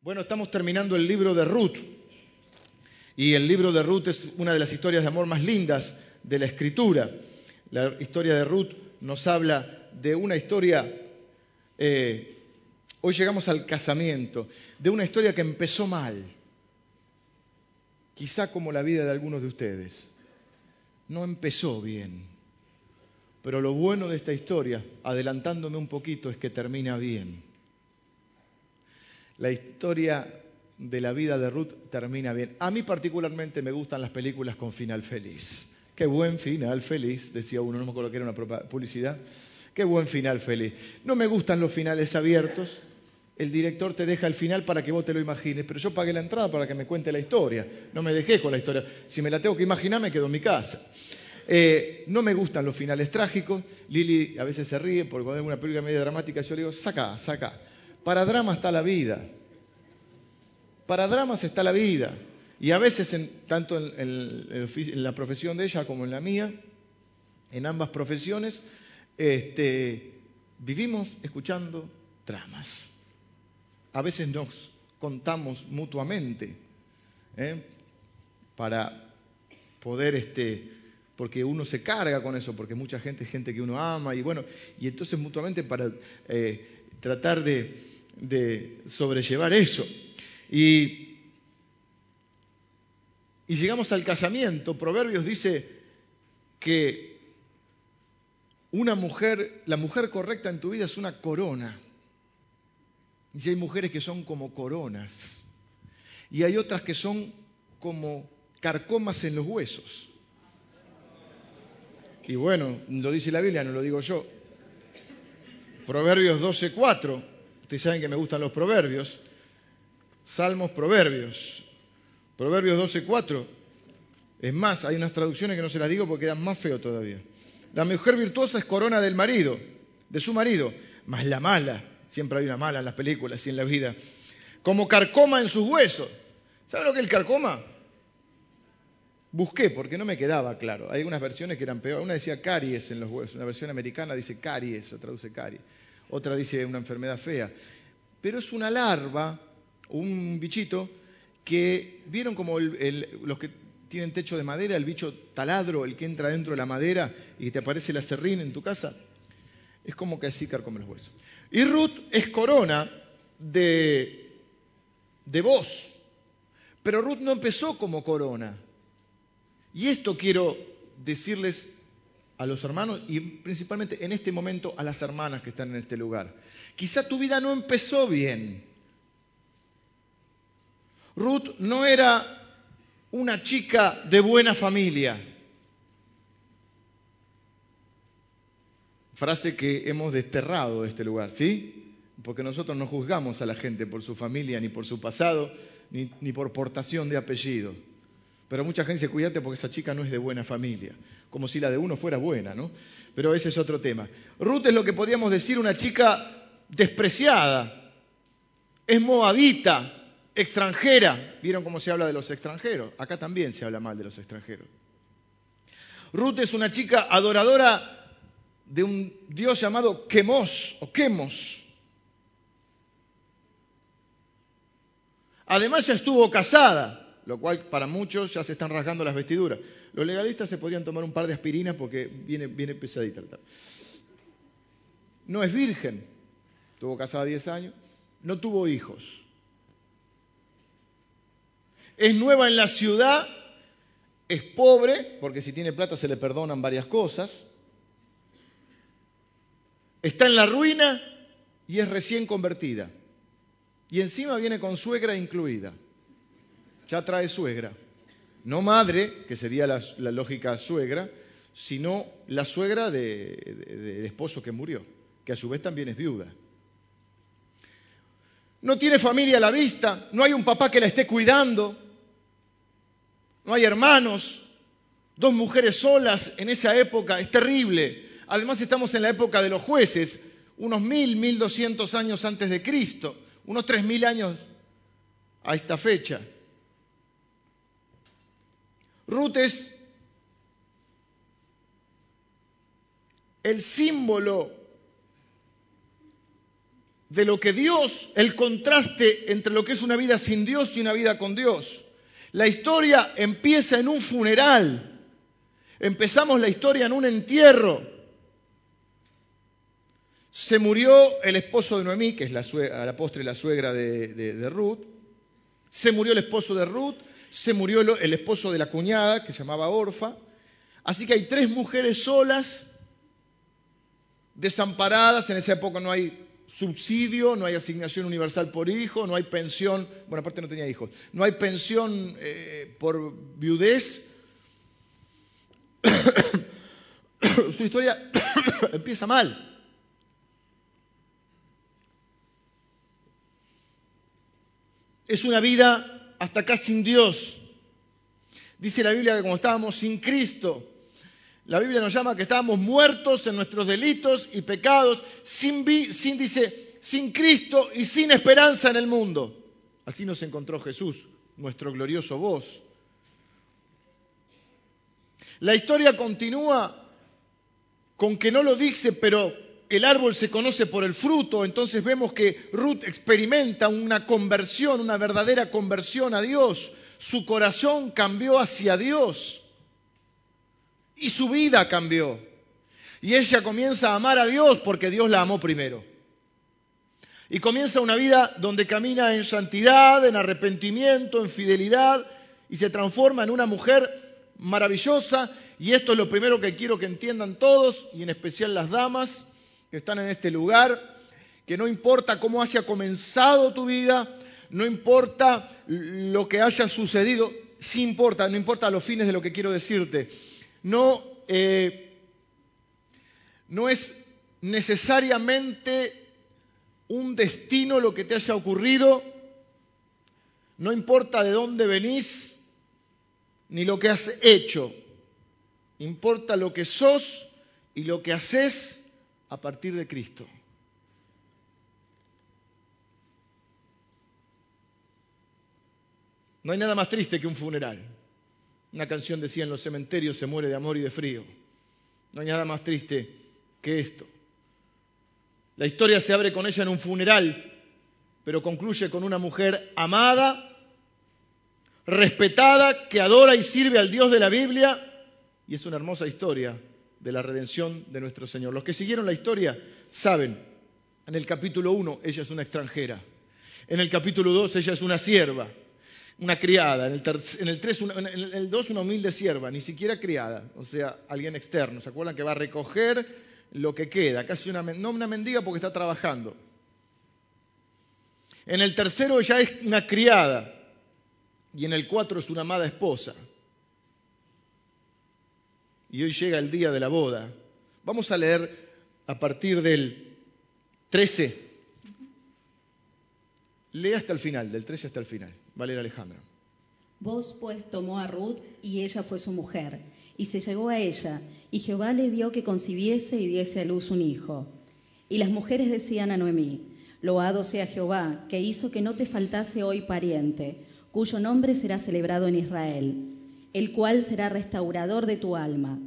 Bueno, estamos terminando el libro de Ruth. Y el libro de Ruth es una de las historias de amor más lindas de la escritura. La historia de Ruth nos habla de una historia, eh, hoy llegamos al casamiento, de una historia que empezó mal, quizá como la vida de algunos de ustedes. No empezó bien, pero lo bueno de esta historia, adelantándome un poquito, es que termina bien. La historia de la vida de Ruth termina bien. A mí particularmente me gustan las películas con final feliz. Qué buen final feliz, decía uno, no me acuerdo que era una publicidad. Qué buen final feliz. No me gustan los finales abiertos. El director te deja el final para que vos te lo imagines, pero yo pagué la entrada para que me cuente la historia. No me dejé con la historia. Si me la tengo que imaginar, me quedo en mi casa. Eh, no me gustan los finales trágicos. Lili a veces se ríe porque cuando es una película media dramática yo le digo, saca, saca. Para drama está la vida. Para dramas está la vida. Y a veces, tanto en, la profesión de ella como en la mía, en ambas profesiones, este, vivimos escuchando dramas. A veces nos contamos mutuamente ¿eh? para poder, este, porque uno se carga con eso, porque mucha gente es gente que uno ama, y bueno, y entonces mutuamente para eh, tratar de sobrellevar eso. Y y llegamos al casamiento, Proverbios dice que una mujer, la mujer correcta en tu vida es una corona. Y hay mujeres que son como coronas. Y hay otras que son como carcomas en los huesos. Y bueno, lo dice la Biblia, no lo digo yo. Proverbios 12:4. Ustedes saben que me gustan los proverbios. Salmos, proverbios. Proverbios 12:4. Es más, hay unas traducciones que no se las digo porque quedan más feo todavía. La mujer virtuosa es corona del marido, de su marido, más la mala, siempre hay una mala en las películas y en la vida, como carcoma en sus huesos. ¿Sabe lo que es el carcoma? Busqué porque no me quedaba claro. Hay algunas versiones que eran peor. Una decía caries en los huesos, una versión americana dice caries, o traduce caries. Otra dice una enfermedad fea. Pero es una larva, un bichito que vieron como los que tienen techo de madera, el bicho taladro, el que entra dentro de la madera y te aparece la serrín en tu casa, es como que así carcome los huesos. Y Ruth es corona de, de voz, pero Ruth no empezó como corona. Y esto quiero decirles a los hermanos y principalmente en este momento a las hermanas que están en este lugar. Quizá tu vida no empezó bien. Ruth no era una chica de buena familia. Frase que hemos desterrado de este lugar, ¿sí? Porque nosotros no juzgamos a la gente por su familia, ni por su pasado, ni, por portación de apellido. Pero mucha gente dice, cuídate porque esa chica no es de buena familia. Como si la de uno fuera buena, ¿no? Pero ese es otro tema. Ruth es lo que podríamos decir una chica despreciada. Es moabita, extranjera. ¿Vieron cómo se habla de los extranjeros? Acá también se habla mal de los extranjeros. Ruth es una chica adoradora de un dios llamado Quemos o Quemos. Además ya estuvo casada, lo cual para muchos ya se están rasgando las vestiduras. Los legalistas se podrían tomar un par de aspirinas porque viene, viene pesadita. No es virgen, estuvo casada 10 años, no tuvo hijos es nueva en la ciudad, es pobre, porque si tiene plata se le perdonan varias cosas, está en la ruina y es recién convertida. Y encima viene con suegra incluida. Ya trae suegra. No madre, que sería la, lógica suegra, sino la suegra de esposo que murió, que a su vez también es viuda. No tiene familia a la vista, no hay un papá que la esté cuidando, no hay hermanos, dos mujeres solas en esa época, es terrible. Además estamos en la época de los jueces, unos mil, mil doscientos años antes de Cristo, unos tres mil años a esta fecha. Ruth es el símbolo de lo que Dios, el contraste entre lo que es una vida sin Dios y una vida con Dios. La historia empieza en un funeral. Empezamos la historia en un entierro. Se murió el esposo de Noemí, que es la, a la postre la suegra de, Ruth. Se murió el esposo de Ruth. Se murió el esposo de la cuñada, que se llamaba Orfa. Así que hay tres mujeres solas, desamparadas. En esa época no hay subsidio, no hay asignación universal por hijo, no hay pensión, bueno, aparte no tenía hijos, no hay pensión eh, por viudez. Su historia empieza mal. Es una vida hasta acá sin Dios. Dice la Biblia que como estábamos sin Cristo, la Biblia nos llama que estábamos muertos en nuestros delitos y pecados, sin, sin, dice, sin Cristo y sin esperanza en el mundo. Así nos encontró Jesús, nuestro glorioso voz. La historia continúa con que no lo dice, pero el árbol se conoce por el fruto, entonces vemos que Ruth experimenta una conversión, una verdadera conversión a Dios. Su corazón cambió hacia Dios y su vida cambió. Y ella comienza a amar a Dios porque Dios la amó primero. Y comienza una vida donde camina en santidad, en arrepentimiento, en fidelidad y se transforma en una mujer maravillosa. Y esto es lo primero que quiero que entiendan todos y en especial las damas que están en este lugar, que no importa cómo haya comenzado tu vida, no importa lo que haya sucedido, sí importa, no importa los fines de lo que quiero decirte. No, eh, no es necesariamente un destino lo que te haya ocurrido, no importa de dónde venís ni lo que has hecho, importa lo que sos y lo que haces a partir de Cristo. No hay nada más triste que un funeral. Una canción decía, en los cementerios se muere de amor y de frío. No hay nada más triste que esto. La historia se abre con ella en un funeral, pero concluye con una mujer amada, respetada, que adora y sirve al Dios de la Biblia, y es una hermosa historia de la redención de nuestro Señor. Los que siguieron la historia saben, en el capítulo 1 ella es una extranjera, en el capítulo 2 ella es una sierva, una criada, en el, 3, en el 2 una humilde sierva, ni siquiera criada, o sea, alguien externo. ¿Se acuerdan que va a recoger lo que queda? Casi una, no una mendiga porque está trabajando. En el tercero ya es una criada y en el 4 es una amada esposa. Y hoy llega el día de la boda. Vamos a leer a partir del 13. Lea hasta el final, del 13 hasta el final. Valeria Alejandra. Vos pues tomó a Ruth y ella fue su mujer, y se llegó a ella, y Jehová le dio que concibiese y diese a luz un hijo. Y las mujeres decían a Noemí, Loado sea Jehová, que hizo que no te faltase hoy pariente, cuyo nombre será celebrado en Israel, el cual será restaurador de tu alma,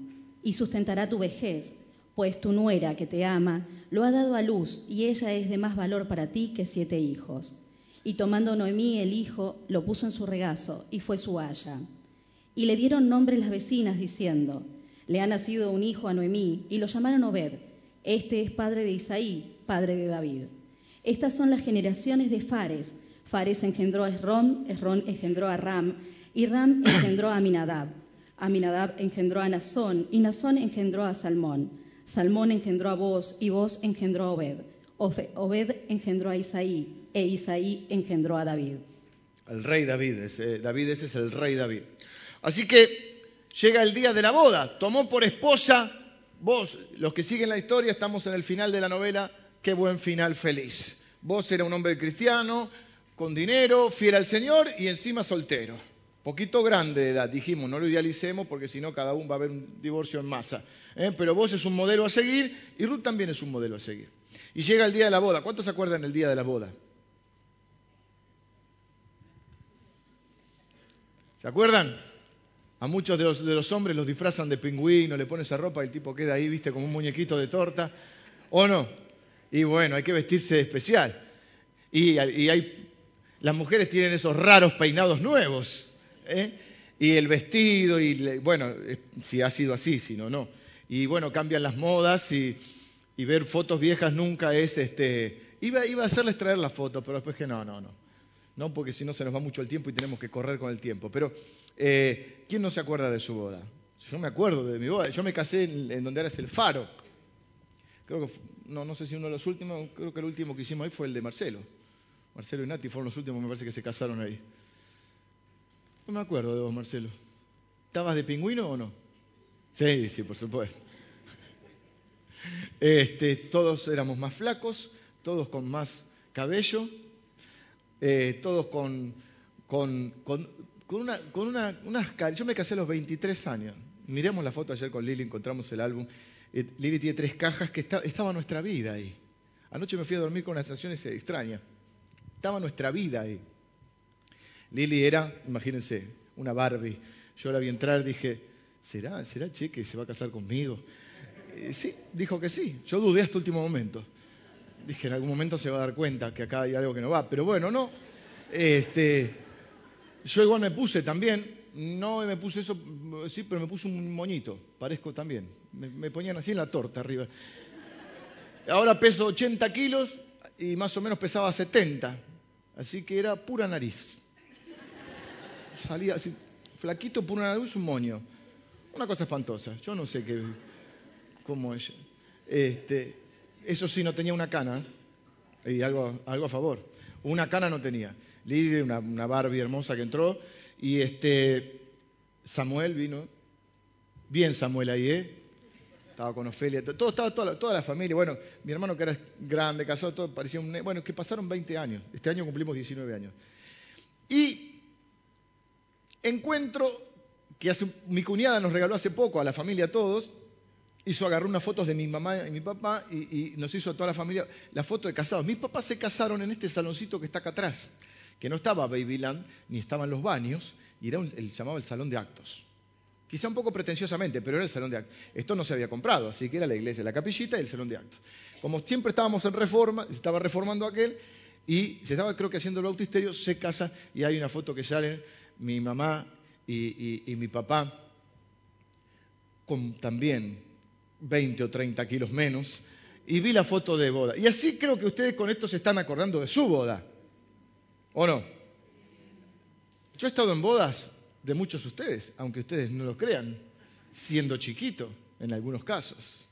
y sustentará tu vejez, pues tu nuera que te ama lo ha dado a luz, y ella es de más valor para ti que siete hijos. Y tomando Noemí el hijo, lo puso en su regazo, y fue su haya. Y le dieron nombre las vecinas, diciendo, le ha nacido un hijo a Noemí, y lo llamaron Obed. Este es padre de Isaí, padre de David. Estas son las generaciones de Fares. Fares engendró a Esrón, Esrón engendró a Ram, y Ram engendró a Aminadab. Aminadab engendró a Nazón, y Nazón engendró a Salmón. Salmón engendró a Boz, y Boz engendró a Obed. Obed engendró a Isaí, e Isaí engendró a David. El rey David, ese, David ese es el rey David. Así que llega el día de la boda, tomó por esposa, vos, los que siguen la historia, estamos en el final de la novela, qué buen final feliz. Vos era un hombre cristiano, con dinero, fiel al Señor y encima soltero. Poquito grande de edad, dijimos, no lo idealicemos porque si no cada uno va a haber un divorcio en masa. ¿eh? Pero vos es un modelo a seguir y Ruth también es un modelo a seguir. Y llega el día de la boda. ¿Cuántos se acuerdan del día de la boda? ¿Se acuerdan? A muchos de los, hombres los disfrazan de pingüino, le pones esa ropa y el tipo queda ahí, viste, como un muñequito de torta. ¿O no? Y bueno, hay que vestirse especial. Y, hay, las mujeres tienen esos raros peinados nuevos. ¿Eh? Y el vestido, y bueno, eh, si ha sido así, si no, no. Y bueno, cambian las modas y, ver fotos viejas nunca es este. Iba, iba a hacerles traer la foto, pero después que no, no, no. No, porque si no se nos va mucho el tiempo y tenemos que correr con el tiempo. Pero, eh, ¿quién no se acuerda de su boda? Yo me acuerdo de mi boda. Yo me casé en, donde era el faro. Creo que, no, no sé si uno de los últimos, creo que el último que hicimos ahí fue el de Marcelo. Marcelo y Nati fueron los últimos, me parece que se casaron ahí. No me acuerdo de vos, Marcelo. ¿Estabas de pingüino o no? Sí, sí, por supuesto. Este, todos éramos más flacos, todos con más cabello, eh, todos con, con, con, una, con una, unas Yo me casé a los 23 años. Miremos la foto ayer con Lili, encontramos el álbum. Eh, Lili tiene tres cajas que estaba nuestra vida ahí. Anoche me fui a dormir con una sensación extraña. Estaba nuestra vida ahí. Lili era, imagínense, una Barbie. Yo la vi entrar, dije, ¿será, será Che que se va a casar conmigo? Eh, sí, dijo que sí. Yo dudé hasta el último momento. Dije, en algún momento se va a dar cuenta que acá hay algo que no va. Pero bueno, no. Este, yo igual me puse también, no me puse eso, sí, pero me puse un moñito, parezco también. Me, me ponían así en la torta arriba. Ahora peso 80 kilos y más o menos pesaba 70. Así que era pura nariz. Salía así, flaquito, pura nariz, un moño. Una cosa espantosa. Yo no sé qué, cómo es. Este, eso sí, no tenía una cana. Y algo, algo a favor. Una cana no tenía. Lili, una, una Barbie hermosa que entró. Y este, Samuel vino. Bien Samuel ahí, ¿eh? estaba con Ofelia, todo, estaba toda la, toda la familia. Bueno, mi hermano que era grande, casado, todo parecía un... Bueno, que pasaron 20 años. Este año cumplimos 19 años. Y encuentro que mi cuñada nos regaló hace poco a la familia a todos, hizo agarrar unas fotos de mi mamá y mi papá y, nos hizo a toda la familia la foto de casados. Mis papás se casaron en este saloncito que está acá atrás, que no estaba Babyland, ni estaban los baños, y era el, llamaba el salón de actos. Quizá un poco pretenciosamente, pero era el salón de actos. Esto no se había comprado, así que era la iglesia, la capillita y el salón de actos. Como siempre estábamos en reforma, estaba reformando aquel, y se estaba creo que haciendo el bautisterio, se casa y hay una foto que sale mi mamá y, mi papá con también 20 o 30 kilos menos, y vi la foto de boda. Y así creo que ustedes con esto se están acordando de su boda, ¿o no? Yo he estado en bodas de muchos de ustedes, aunque ustedes no lo crean, siendo chiquito en algunos casos.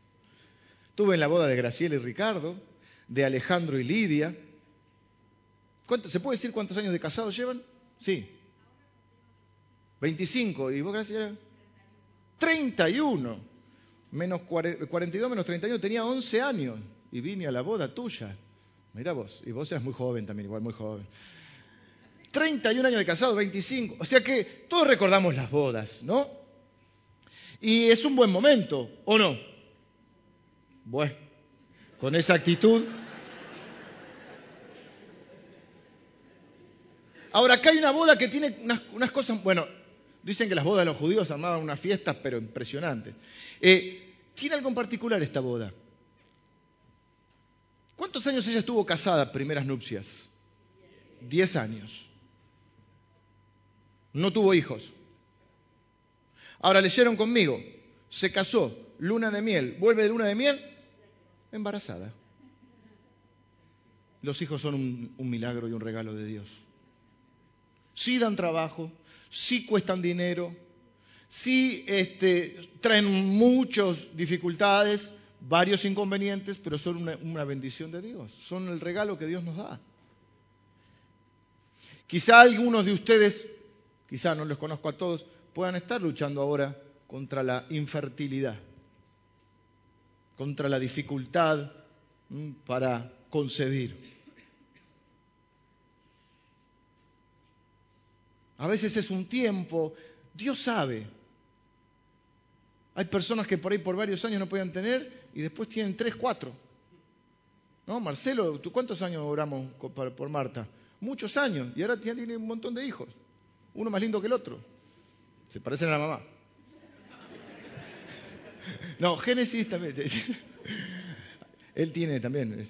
Tuve en la boda de Graciela y Ricardo, de Alejandro y Lidia. ¿Se puede decir cuántos años de casados llevan? Sí. 25. ¿Y vos, Graciela? 31. Menos 42 menos 31. Tenía 11 años y vine a la boda tuya. Mira vos. Y vos eras muy joven también, igual muy joven. 31 años de casado, 25. O sea que todos recordamos las bodas, ¿no? Y es un buen momento, ¿o no? Bueno, con esa actitud. Ahora, acá hay una boda que tiene unas, cosas, bueno, dicen que las bodas de los judíos armaban unas fiestas, pero impresionantes. Eh, tiene algo en particular esta boda. ¿Cuántos años ella estuvo casada, primeras nupcias? Diez años no tuvo hijos. Ahora leyeron conmigo, se casó, luna de miel, vuelve de luna de miel, embarazada. Los hijos son un, milagro y un regalo de Dios. Sí dan trabajo, sí cuestan dinero, sí este, traen muchas dificultades, varios inconvenientes, pero son una bendición de Dios, son el regalo que Dios nos da. Quizá algunos de ustedes quizá no los conozco a todos, puedan estar luchando ahora contra la infertilidad, contra la dificultad para concebir. A veces es un tiempo, Dios sabe. Hay personas que por ahí por varios años no podían tener y después tienen tres, cuatro. ¿No? Marcelo, ¿tú cuántos años oramos por Marta? Muchos años y ahora tiene un montón de hijos. Uno más lindo que el otro. Se parecen a la mamá. No, Génesis también. Él tiene también.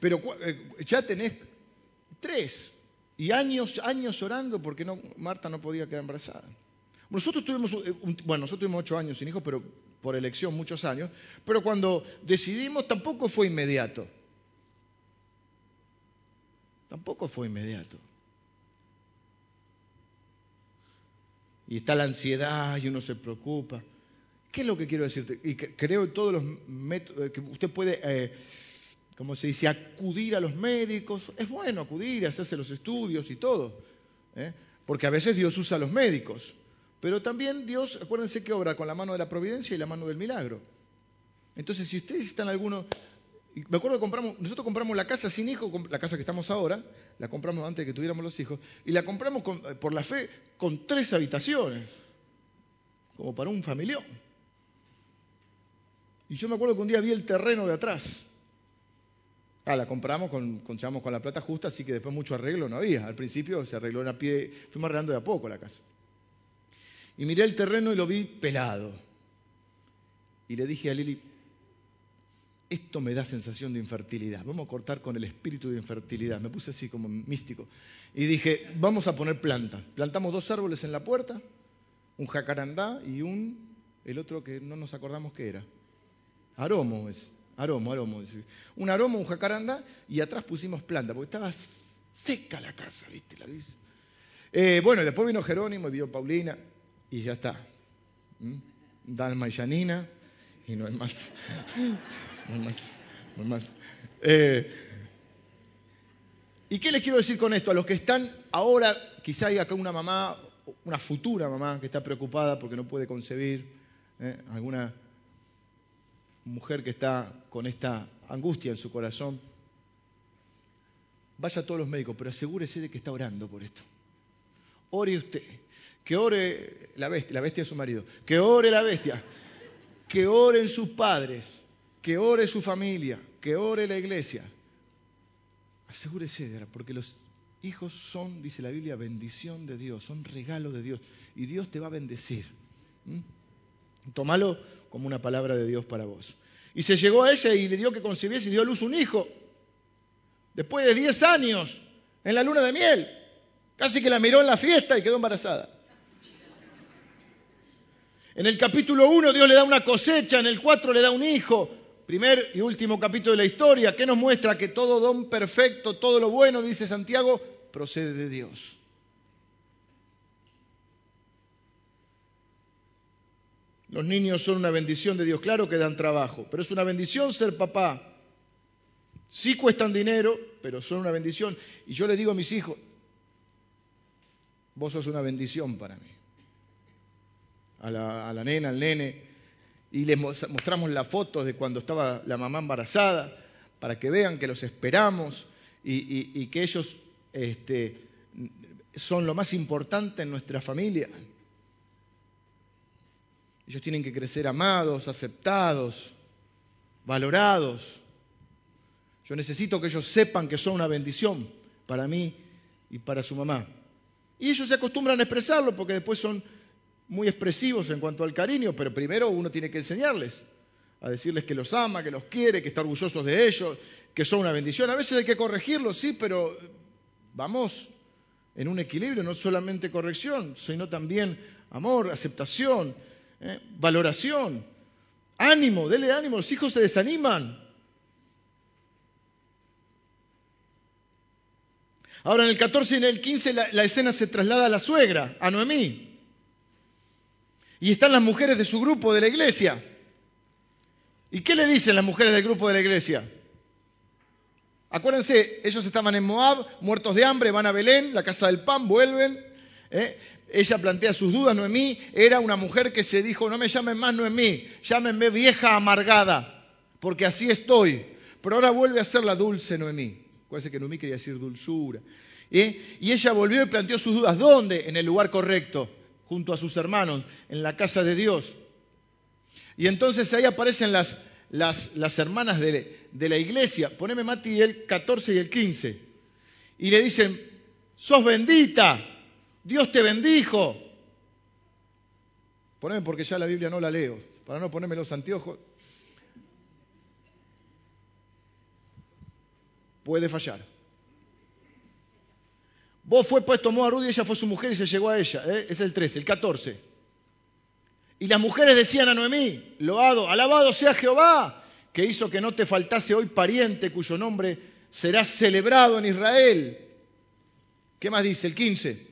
Pero eh, ya tenés tres. Y años, años orando porque no, Marta no podía quedar embarazada. Nosotros tuvimos, eh, bueno, nosotros tuvimos ocho años sin hijos, pero por elección muchos años. Pero cuando decidimos tampoco fue inmediato. Tampoco fue inmediato. Y está la ansiedad y uno se preocupa. ¿Qué es lo que quiero decirte? Y creo todos los métodos eh, que usted puede, eh, como se dice, acudir a los médicos. Es bueno acudir, hacerse los estudios y todo. ¿eh? Porque a veces Dios usa a los médicos. Pero también Dios, acuérdense que obra con la mano de la providencia y la mano del milagro. Entonces, si ustedes están algunos me acuerdo que compramos, nosotros compramos la casa sin hijos, la casa que estamos ahora, la compramos antes de que tuviéramos los hijos, y la compramos eh, por la fe con tres habitaciones, como para un familión. Y yo me acuerdo que un día vi el terreno de atrás. Ah, la compramos con, con, con la plata justa, así que después mucho arreglo no había. Al principio se arregló en a pie, fuimos arreglando de a poco la casa. Y miré el terreno y lo vi pelado. Y le dije a Lili, esto me da sensación de infertilidad. Vamos a cortar con el espíritu de infertilidad. Me puse así como místico. Y dije, vamos a poner planta. Plantamos dos árboles en la puerta, un jacarandá y un, el otro que no nos acordamos qué era. Aromo es. Aromo, aromo. Un aromo, un jacarandá y atrás pusimos planta, porque estaba seca la casa, ¿viste? La eh, bueno, después vino Jerónimo y vio Paulina y ya está. ¿Mm? Dalma y Janina y no es más no más, no más. Eh, ¿Y qué les quiero decir con esto? A los que están ahora, quizá hay acá una mamá, una futura mamá que está preocupada porque no puede concebir, eh, alguna mujer que está con esta angustia en su corazón, vaya a todos los médicos, pero asegúrese de que está orando por esto. Ore usted, que ore la bestia, la bestia de su marido, que ore la bestia, que oren sus padres, que ore su familia, que ore la iglesia. Asegúrese de porque los hijos son, dice la Biblia, bendición de Dios, son regalo de Dios y Dios te va a bendecir. Tómalo como una palabra de Dios para vos. Y se llegó a ella y le dio que concibiese y dio a luz un hijo. Después de 10 años, en la luna de miel. Casi que la miró en la fiesta y quedó embarazada. En el capítulo 1 Dios le da una cosecha, en el 4 le da un hijo, primer y último capítulo de la historia, que nos muestra que todo don perfecto, todo lo bueno, dice Santiago, procede de Dios. Los niños son una bendición de Dios, claro que dan trabajo, pero es una bendición ser papá. Sí cuestan dinero, pero son una bendición. Y yo le digo a mis hijos, vos sos una bendición para mí. A la, a la nena, al nene, y les mostramos la foto de cuando estaba la mamá embarazada, para que vean que los esperamos y, que ellos este, son lo más importante en nuestra familia. Ellos tienen que crecer amados, aceptados, valorados. Yo necesito que ellos sepan que son una bendición para mí y para su mamá. Y ellos se acostumbran a expresarlo porque después son muy expresivos en cuanto al cariño, pero primero uno tiene que enseñarles, a decirles que los ama, que los quiere, que está orgullosos de ellos, que son una bendición. A veces hay que corregirlos, sí, pero vamos en un equilibrio, no solamente corrección, sino también amor, aceptación, ¿eh? valoración, ánimo, dele ánimo, los hijos se desaniman. Ahora en el 14 y en el 15 la, escena se traslada a la suegra, a Noemí. Y están las mujeres de su grupo de la iglesia. ¿Y qué le dicen las mujeres del grupo de la iglesia? Acuérdense, ellos estaban en Moab, muertos de hambre, van a Belén, la casa del pan, vuelven. ¿eh? Ella plantea sus dudas, Noemí era una mujer que se dijo, no me llamen más Noemí, llámenme vieja amargada, porque así estoy. Pero ahora vuelve a ser la dulce Noemí. Acuérdense que Noemí quería decir dulzura. ¿eh? Y ella volvió y planteó sus dudas. ¿Dónde? En el lugar correcto junto a sus hermanos en la casa de Dios. Y entonces ahí aparecen las, las, hermanas de, de, la iglesia. Poneme Mati el 14 y el 15. Y le dicen, sos bendita, Dios te bendijo. Poneme porque ya la Biblia no la leo, para no ponerme los anteojos. puede fallar. Vos fue pues tomó a Ruth y ella fue su mujer y se llegó a ella. ¿eh? Es el 13, el 14. Y las mujeres decían a Noemí, loado, alabado sea Jehová, que hizo que no te faltase hoy pariente cuyo nombre será celebrado en Israel. ¿Qué más dice? El 15.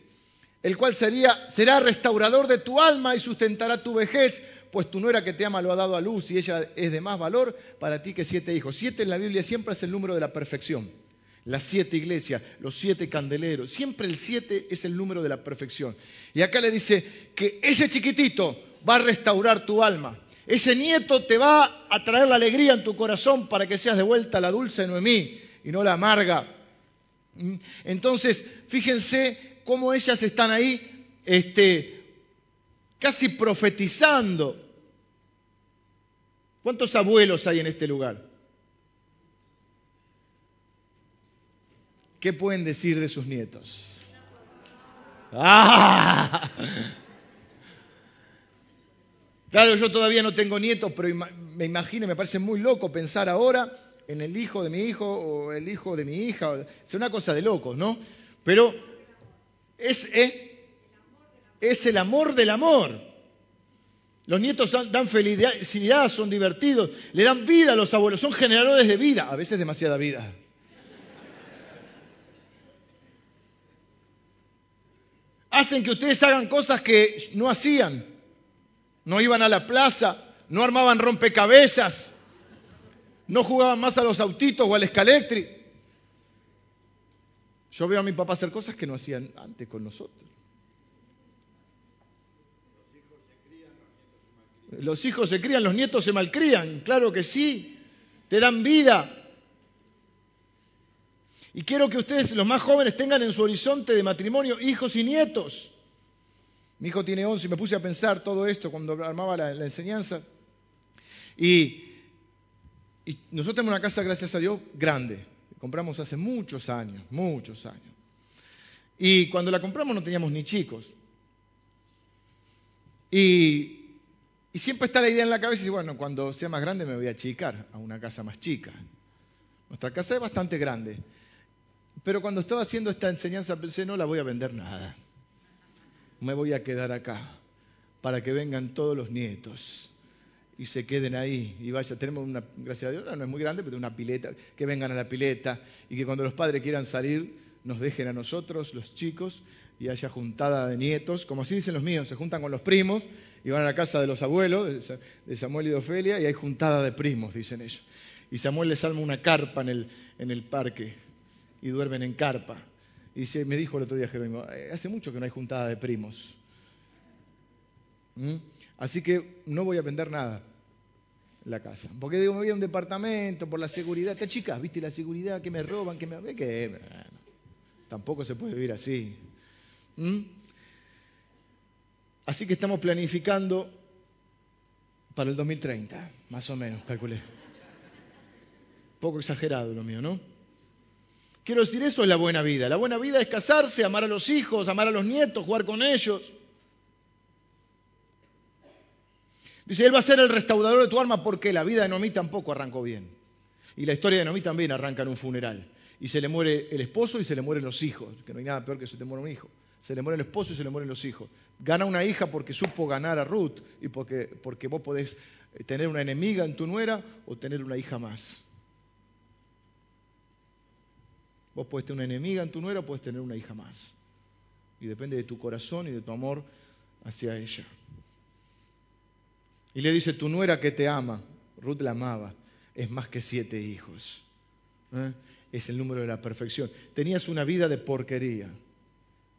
El cual sería, será restaurador de tu alma y sustentará tu vejez, pues tu nuera que te ama lo ha dado a luz y ella es de más valor para ti que siete hijos. Siete en la Biblia siempre es el número de la perfección. Las siete iglesias, los siete candeleros, siempre el siete es el número de la perfección. Y acá le dice que ese chiquitito va a restaurar tu alma. Ese nieto te va a traer la alegría en tu corazón para que seas de vuelta la dulce Noemí y no la amarga. Entonces, fíjense cómo ellas están ahí este, casi profetizando. ¿Cuántos abuelos hay en este lugar? ¿Qué pueden decir de sus nietos? ¡Ah! Claro, yo todavía no tengo nietos, pero me imagino, me parece muy loco pensar ahora en el hijo de mi hijo o el hijo de mi hija. Es una cosa de locos, ¿no? Pero es, eh, es el amor del amor. Los nietos dan felicidad, son divertidos, le dan vida a los abuelos, son generadores de vida, a veces demasiada vida. Hacen que ustedes hagan cosas que no hacían. No iban a la plaza, no armaban rompecabezas, no jugaban más a los autitos o al escalectri. Yo veo a mi papá hacer cosas que no hacían antes con nosotros. Los hijos se crían, los nietos se malcrían, claro que sí, te dan vida. Y quiero que ustedes, los más jóvenes, tengan en su horizonte de matrimonio hijos y nietos. Mi hijo tiene 11 y me puse a pensar todo esto cuando armaba la, enseñanza. Y, y nosotros tenemos una casa, gracias a Dios, grande. Compramos hace muchos años, muchos años. Y cuando la compramos no teníamos ni chicos. Y, siempre está la idea en la cabeza y bueno, cuando sea más grande me voy a achicar a una casa más chica. Nuestra casa es bastante grande. Pero cuando estaba haciendo esta enseñanza pensé, no la voy a vender nada me voy a quedar acá para que vengan todos los nietos y se queden ahí y vaya, tenemos una, gracias a Dios, no es muy grande, pero una pileta, que vengan a la pileta y que cuando los padres quieran salir nos dejen a nosotros, los chicos, y haya juntada de nietos, como así dicen los míos, se juntan con los primos y van a la casa de los abuelos, de Samuel y de Ofelia, y hay juntada de primos, dicen ellos. Y Samuel les arma una carpa en el, en el parque y duermen en carpa. Y me dijo el otro día Jerónimo, eh, hace mucho que no hay juntada de primos. ¿Mm? Así que no voy a vender nada la casa. Porque digo, me voy a un departamento por la seguridad. Esta chicas, ¿viste la seguridad? Que me roban, que me... ¿Qué? tampoco se puede vivir así. ¿Mm? Así que estamos planificando para el 2030, más o menos, calculé. Poco exagerado lo mío, ¿no? Quiero decir, eso es la buena vida. La buena vida es casarse, amar a los hijos, amar a los nietos, jugar con ellos. Dice, Él va a ser el restaurador de tu alma porque la vida de Noemí tampoco arrancó bien. Y la historia de Noemí también arranca en un funeral. Y se le muere el esposo y se le mueren los hijos, que no hay nada peor que se te muera un hijo. Se le muere el esposo y se le mueren los hijos. Gana una hija porque supo ganar a Ruth y porque, porque vos podés tener una enemiga en tu nuera o tener una hija más. Vos puedes tener una enemiga en tu nuera o puedes tener una hija más. Y depende de tu corazón y de tu amor hacia ella. Y le dice, tu nuera que te ama, Ruth la amaba, es más que siete hijos. ¿eh? Es el número de la perfección. Tenías una vida de porquería,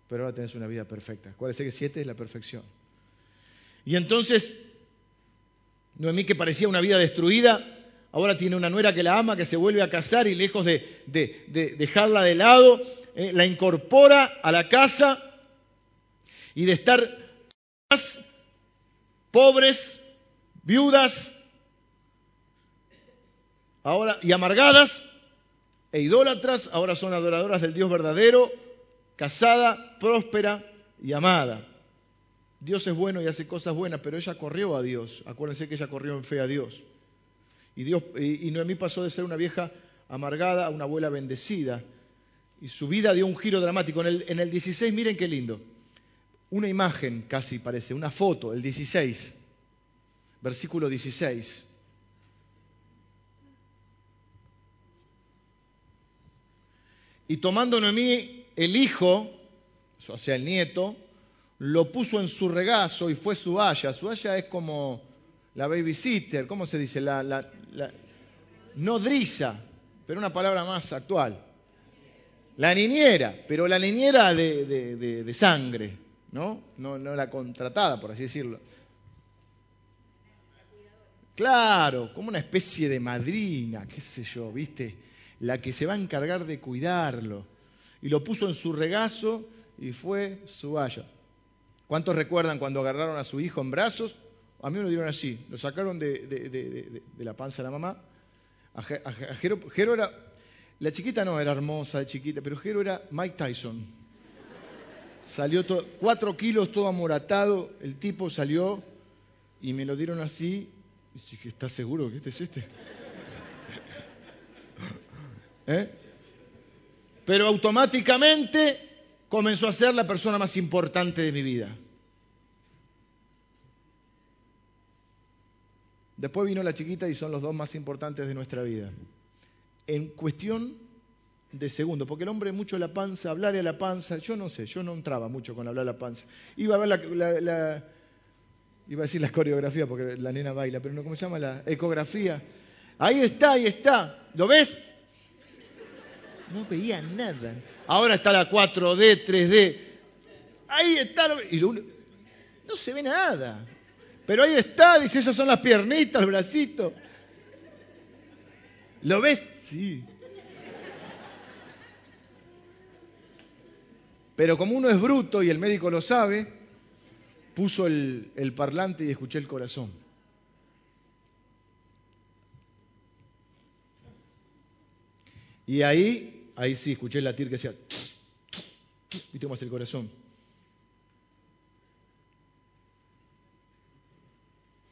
pero ahora tenés una vida perfecta. Acuérdense que siete es la perfección. Y entonces, Noemí que parecía una vida destruida, ahora tiene una nuera que la ama, que se vuelve a casar y lejos de, dejarla de lado, eh, la incorpora a la casa y de estar más pobres, viudas, ahora y amargadas e idólatras, ahora son adoradoras del Dios verdadero, casada, próspera y amada. Dios es bueno y hace cosas buenas, pero ella corrió a Dios. Acuérdense que ella corrió en fe a Dios. Y, Dios, y, Noemí pasó de ser una vieja amargada a una abuela bendecida. Y su vida dio un giro dramático. En el, en el 16, miren qué lindo. Una imagen casi parece, una foto, el 16, versículo 16. Y tomando Noemí el hijo, o sea, el nieto, lo puso en su regazo y fue su haya. Su haya es como la babysitter, ¿cómo se dice? La, nodriza, pero una palabra más actual. La niñera, pero la niñera de, de, de, sangre. ¿no? No la contratada, por así decirlo. Claro, como una especie de madrina, qué sé yo, ¿viste? La que se va a encargar de cuidarlo. Y lo puso en su regazo y fue su haya. ¿Cuántos recuerdan cuando agarraron a su hijo en brazos? A mí me lo dieron así, lo sacaron de, la panza de la mamá. A Jero, Jero, era, la chiquita no era hermosa de chiquita, pero Jero era Mike Tyson. Salió todo, cuatro kilos todo amoratado, el tipo salió y me lo dieron así. ¿Estás seguro que este es este? ¿Eh? Pero automáticamente comenzó a ser la persona más importante de mi vida. Después vino la chiquita y son los dos más importantes de nuestra vida. En cuestión de segundos, porque el hombre mucho la panza, hablarle a la panza, yo no sé, yo no entraba mucho con hablar a la panza. Iba a ver la iba a decir la coreografía porque la nena baila, pero no, ¿cómo se llama? La ecografía. Ahí está, ahí está. ¿Lo ves? No veía nada. Ahora está la 4D, 3D. Ahí está. Lo... Y no se ve nada. Pero ahí está, dice, esas son las piernitas, el bracito. ¿Lo ves? Sí. Pero como uno es bruto y el médico lo sabe, puso el, parlante y escuché el corazón. Y ahí, ahí sí, escuché el latir que decía, ¿viste cómo hace el corazón?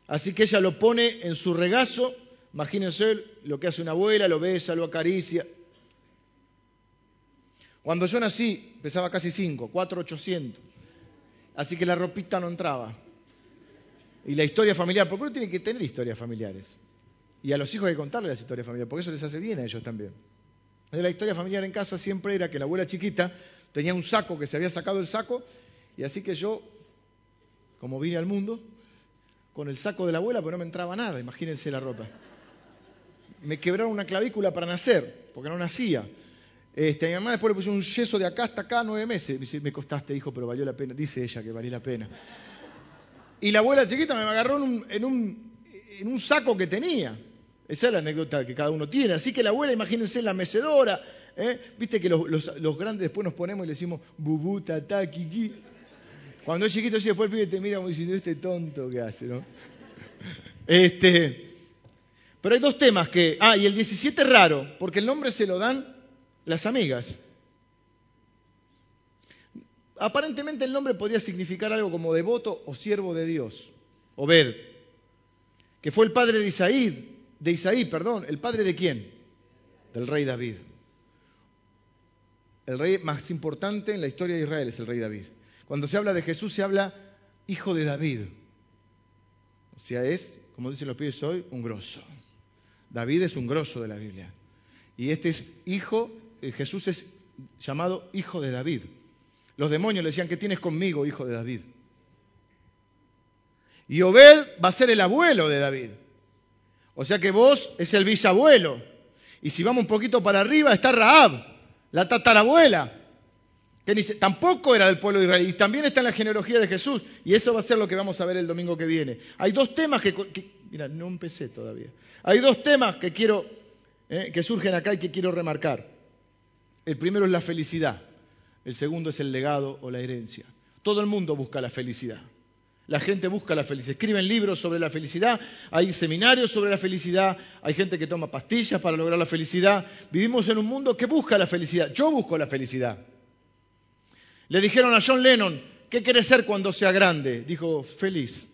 Así que ella lo pone en su regazo, imagínense lo que hace una abuela, lo besa, lo acaricia. Cuando yo nací, pesaba casi 5, 4,800. Así que la ropita no entraba. Y la historia familiar, porque uno tiene que tener historias familiares. Y a los hijos hay que contarles las historias familiares, porque eso les hace bien a ellos también. La historia familiar en casa siempre era que la abuela chiquita tenía un saco que se había sacado el saco, y así que yo, como vine al mundo, con el saco de la abuela, pero no me entraba nada, imagínense la ropa. Me quebraron una clavícula para nacer, porque no nacía. Este, a mi mamá después le puso un yeso de acá hasta acá nueve meses. Dice, me costaste, hijo, pero valió la pena. Dice ella que valía la pena. Y la abuela chiquita me agarró en un, en un, en un saco que tenía. Esa es la anécdota que cada uno tiene. Así que la abuela, imagínense la mecedora. ¿eh? Viste que los, los, los, grandes después nos ponemos y le decimos bubú, tatá, kiki. Cuando es chiquito, así después el pibe te mira como diciendo, este tonto que hace, ¿no? Este, pero hay dos temas que. Ah, y el 17 es raro, porque el nombre se lo dan las amigas. Aparentemente el nombre podría significar algo como devoto o siervo de Dios. Obed, que fue el padre de Isaí, de Isaí, perdón, el padre de quién? Del rey David. El rey más importante en la historia de Israel es el rey David. Cuando se habla de Jesús se habla hijo de David. O sea, es, como dicen los pibes hoy, un grosso. David es un grosso de la Biblia. Y este es hijo, Jesús es llamado hijo de David. Los demonios le decían, ¿qué tienes conmigo, hijo de David? Y Obed va a ser el abuelo de David. O sea que vos es el bisabuelo. Y si vamos un poquito para arriba está Raab, la tatarabuela, que tampoco era del pueblo de Israel. Y también está en la genealogía de Jesús. Y eso va a ser lo que vamos a ver el domingo que viene. Hay dos temas que... que mira, no empecé todavía. Hay dos temas que quiero... Eh, que surgen acá y que quiero remarcar. El primero es la felicidad. El segundo es el legado o la herencia. Todo el mundo busca la felicidad. La gente busca la felicidad. Escriben libros sobre la felicidad, hay seminarios sobre la felicidad, hay gente que toma pastillas para lograr la felicidad. Vivimos en un mundo que busca la felicidad. Yo busco la felicidad. Le dijeron a John Lennon, ¿qué quiere ser cuando sea grande? Dijo, feliz.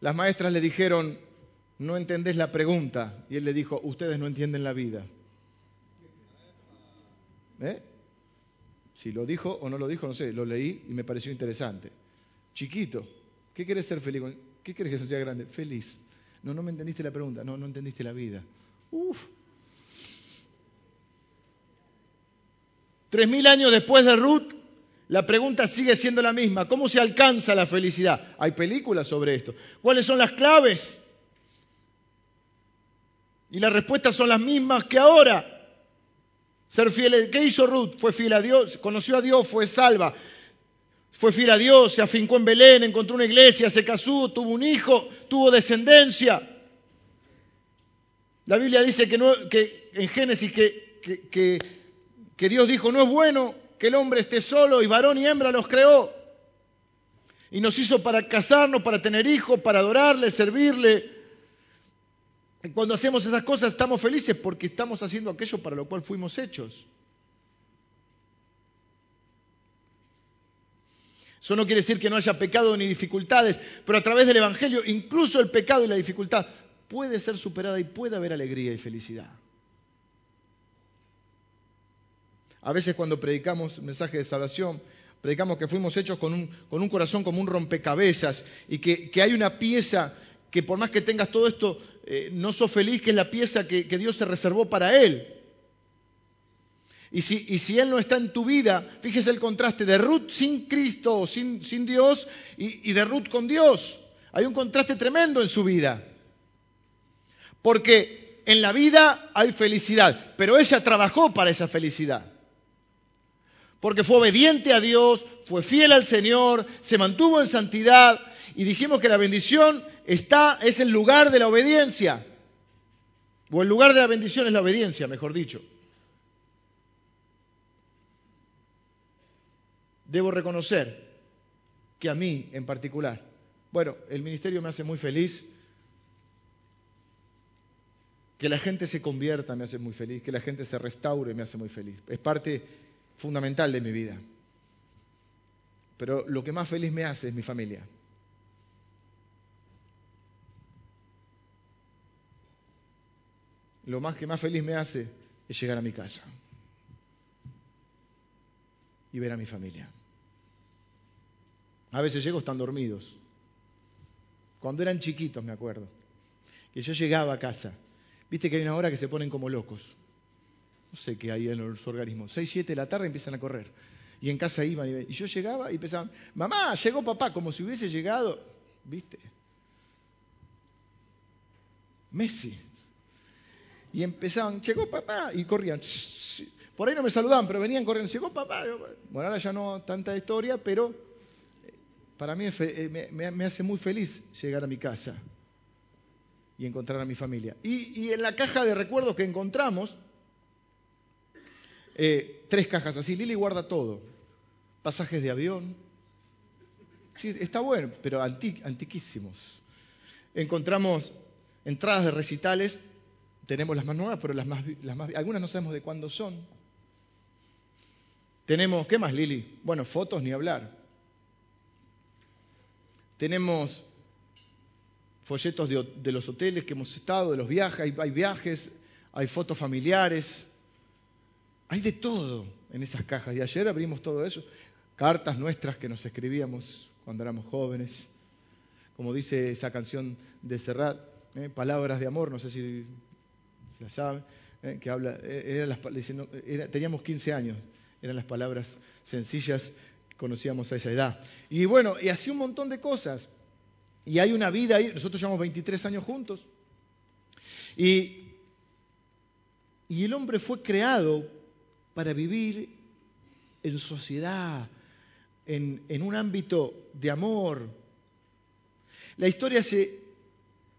Las maestras le dijeron, no entendés la pregunta. Y él le dijo, ustedes no entienden la vida. ¿Eh? Si lo dijo o no lo dijo, no sé, lo leí y me pareció interesante. Chiquito, ¿qué quieres ser feliz? ¿Qué quieres que sea grande? Feliz. No, no me entendiste la pregunta, no, no entendiste la vida. Uf. Tres mil años después de Ruth, la pregunta sigue siendo la misma. ¿Cómo se alcanza la felicidad? Hay películas sobre esto. ¿Cuáles son las claves? Y las respuestas son las mismas que ahora. Ser fiel. ¿Qué hizo Ruth? Fue fiel a Dios, conoció a Dios, fue salva. Fue fiel a Dios, se afincó en Belén, encontró una iglesia, se casó, tuvo un hijo, tuvo descendencia. La Biblia dice que, en Génesis que, que Dios dijo, no es bueno que el hombre esté solo y varón y hembra los creó. Y nos hizo para casarnos, para tener hijos, para adorarle, servirle. Cuando hacemos esas cosas estamos felices porque estamos haciendo aquello para lo cual fuimos hechos. Eso no quiere decir que no haya pecado ni dificultades, pero a través del Evangelio, incluso el pecado y la dificultad puede ser superada y puede haber alegría y felicidad. A veces cuando predicamos mensaje de salvación, predicamos que fuimos hechos con un, corazón como un rompecabezas y que, hay una pieza que por más que tengas todo esto, eh, no sos feliz, que es la pieza que, Dios se reservó para Él. Y si, Él no está en tu vida, fíjese el contraste de Ruth sin Cristo, sin, sin Dios, y, y de Ruth con Dios. Hay un contraste tremendo en su vida. Porque en la vida hay felicidad, pero ella trabajó para esa felicidad porque fue obediente a Dios, fue fiel al Señor, se mantuvo en santidad y dijimos que la bendición está, es el lugar de la obediencia. O el lugar de la bendición es la obediencia, mejor dicho. Debo reconocer que a mí en particular, bueno, el ministerio me hace muy feliz, que la gente se convierta me hace muy feliz, que la gente se restaure me hace muy feliz. Es parte fundamental de mi vida. Pero lo que más feliz me hace es mi familia. Lo más que más feliz me hace es llegar a mi casa y ver a mi familia. A veces llego están dormidos. Cuando eran chiquitos, me acuerdo, que yo llegaba a casa. Viste que hay una hora que se ponen como locos no sé qué hay en los organismos, 6, 7 de la tarde empiezan a correr. Y en casa iban y, yo llegaba y pensaban, mamá, llegó papá, como si hubiese llegado, ¿viste? Messi. Y empezaban, llegó papá, y corrían. Por ahí no me saludaban, pero venían corriendo, llegó papá. Bueno, ahora ya no tanta historia, pero eh, para mí eh, me, hace muy feliz llegar a mi casa y encontrar a mi familia. Y, y en la caja de recuerdos que encontramos, eh, tres cajas así. Lili guarda todo. Pasajes de avión. Sí, está bueno, pero antiquísimos. Encontramos entradas de recitales. Tenemos las más nuevas, pero las más, las más, algunas no sabemos de cuándo son. Tenemos, ¿qué más, Lili? Bueno, fotos ni hablar. Tenemos folletos de, los hoteles que hemos estado, de los viajes, hay viajes, hay fotos familiares, hay de todo en esas cajas. Y ayer abrimos todo eso. Cartas nuestras que nos escribíamos cuando éramos jóvenes. Como dice esa canción de Serrat, ¿eh? palabras de amor, no sé si la saben, ¿eh? que habla, eh, las, teníamos 15 años, eran las palabras sencillas que conocíamos a esa edad. Y bueno, y así un montón de cosas. Y hay una vida ahí, nosotros llevamos 23 años juntos. Y, y el hombre fue creado para vivir en sociedad, en, un ámbito de amor. La historia se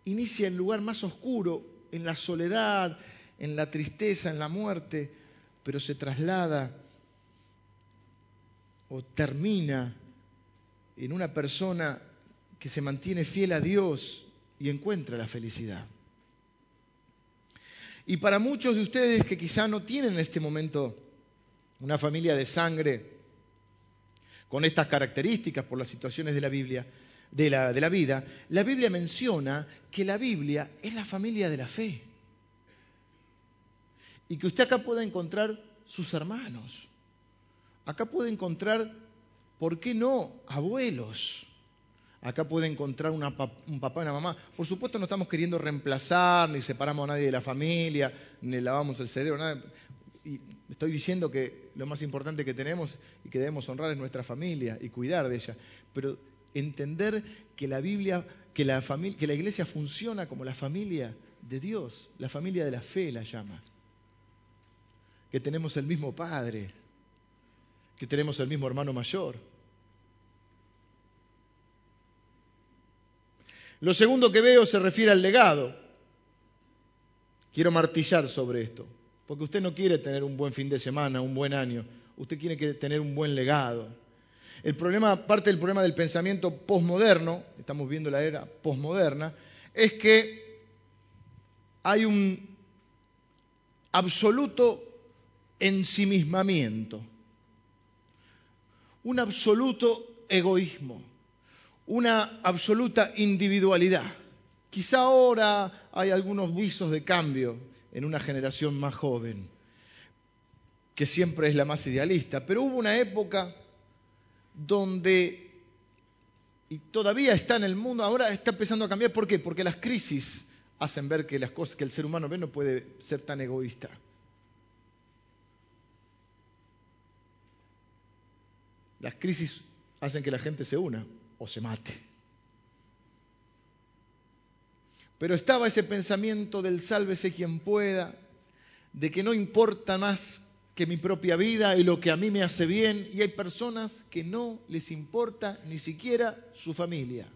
inicia en el lugar más oscuro, en la soledad, en la tristeza, en la muerte, pero se traslada o termina en una persona que se mantiene fiel a Dios y encuentra la felicidad. Y para muchos de ustedes que quizá no tienen en este momento una familia de sangre con estas características por las situaciones de la Biblia, de la, de la vida, la Biblia menciona que la Biblia es la familia de la fe. Y que usted acá puede encontrar sus hermanos. Acá puede encontrar, ¿por qué no?, abuelos. Acá puede encontrar un papá y una mamá. Por supuesto no estamos queriendo reemplazar, ni separamos a nadie de la familia, ni lavamos el cerebro, nada. Y estoy diciendo que lo más importante que tenemos y que debemos honrar es nuestra familia y cuidar de ella. Pero entender que la Biblia, que la, que la iglesia funciona como la familia de Dios, la familia de la fe la llama. Que tenemos el mismo Padre, que tenemos el mismo hermano mayor. Lo segundo que veo se refiere al legado. Quiero martillar sobre esto, porque usted no quiere tener un buen fin de semana, un buen año, usted quiere tener un buen legado. El problema, parte del problema del pensamiento posmoderno, estamos viendo la era posmoderna, es que hay un absoluto ensimismamiento, un absoluto egoísmo, una absoluta individualidad. Quizá ahora hay algunos visos de cambio en una generación más joven, que siempre es la más idealista, pero hubo una época donde, y todavía está en el mundo, ahora está empezando a cambiar. ¿Por qué? Porque las crisis hacen ver que las cosas que el ser humano ve no puede ser tan egoísta. Las crisis hacen que la gente se una o se mate. Pero estaba ese pensamiento del sálvese quien pueda, de que no importa más que mi propia vida y lo que a mí me hace bien, y hay personas que no les importa ni siquiera su familia.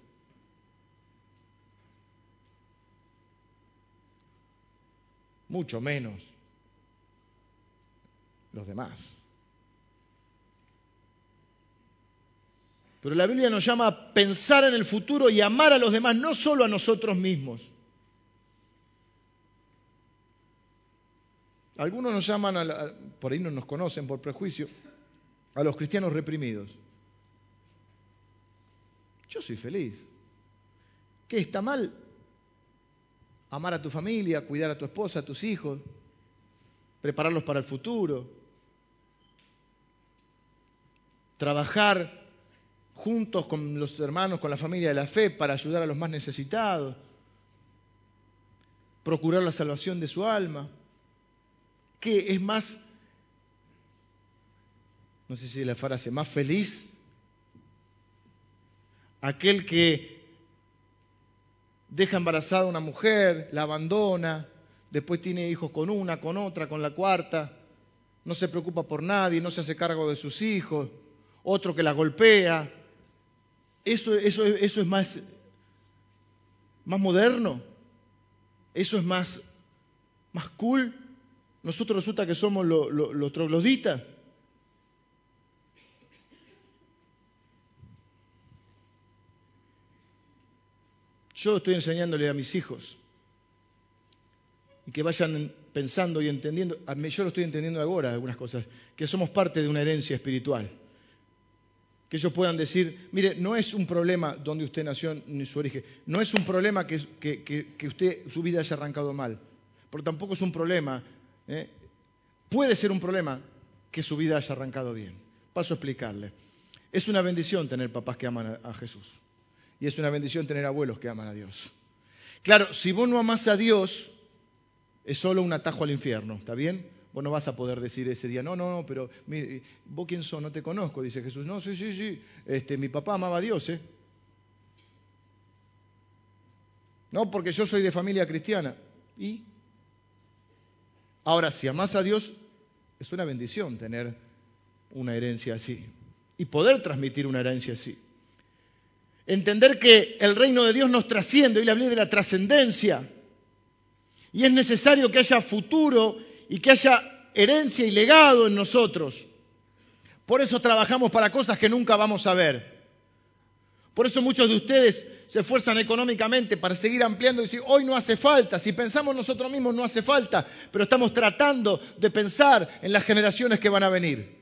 Mucho menos los demás. Pero la Biblia nos llama a pensar en el futuro y amar a los demás, no solo a nosotros mismos. Algunos nos llaman, por ahí no nos conocen por prejuicio, a los cristianos reprimidos. Yo soy feliz. ¿Qué está mal? Amar a tu familia, cuidar a tu esposa, a tus hijos, prepararlos para el futuro, trabajar juntos con los hermanos, con la familia de la fe para ayudar a los más necesitados, procurar la salvación de su alma. ¿Qué es más, no sé si la frase, más feliz? Aquel que deja embarazada a una mujer, la abandona, después tiene hijos con una, con otra, con la cuarta, no se preocupa por nadie, no se hace cargo de sus hijos, otro que la golpea. Eso, eso, eso es más, más moderno, eso es más, más cool. Nosotros resulta que somos los trogloditas. Yo estoy enseñándole a mis hijos. Y que vayan pensando y entendiendo, yo lo estoy entendiendo ahora algunas cosas, que somos parte de una herencia espiritual. Que ellos puedan decir, mire, no es un problema donde usted nació ni su origen, no es un problema que, que usted, su vida haya arrancado mal, pero tampoco es un problema ¿eh? puede ser un problema que su vida haya arrancado bien. Paso a explicarle. Es una bendición tener papás que aman a, Jesús. Y es una bendición tener abuelos que aman a Dios. Claro, si vos no amás a Dios, es solo un atajo al infierno, ¿está bien? Vos no vas a poder decir ese día, no, no, no, pero vos quién sos, no te conozco, dice Jesús. No, sí, sí, sí, este, mi papá amaba a Dios, ¿eh? No, porque yo soy de familia cristiana. ¿Y? Ahora, si amas a Dios, es una bendición tener una herencia así y poder transmitir una herencia así. Entender que el reino de Dios nos trasciende, y le hablé de la trascendencia, y es necesario que haya futuro y que haya herencia y legado en nosotros. Por eso trabajamos para cosas que nunca vamos a ver. Por eso muchos de ustedes se esfuerzan económicamente para seguir ampliando y decir, hoy no hace falta, si pensamos nosotros mismos no hace falta, pero estamos tratando de pensar en las generaciones que van a venir.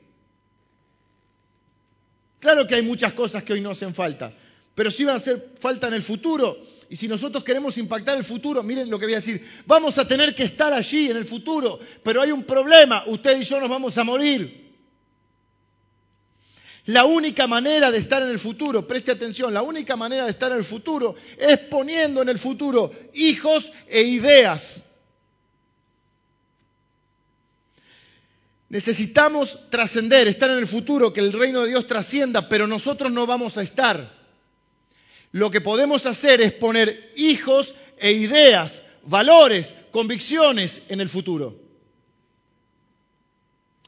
Claro que hay muchas cosas que hoy no hacen falta, pero sí van a hacer falta en el futuro. Y si nosotros queremos impactar el futuro, miren lo que voy a decir, vamos a tener que estar allí en el futuro, pero hay un problema, usted y yo nos vamos a morir. La única manera de estar en el futuro, preste atención, la única manera de estar en el futuro es poniendo en el futuro hijos e ideas. Necesitamos trascender, estar en el futuro, que el reino de Dios trascienda, pero nosotros no vamos a estar. Lo que podemos hacer es poner hijos e ideas, valores, convicciones en el futuro.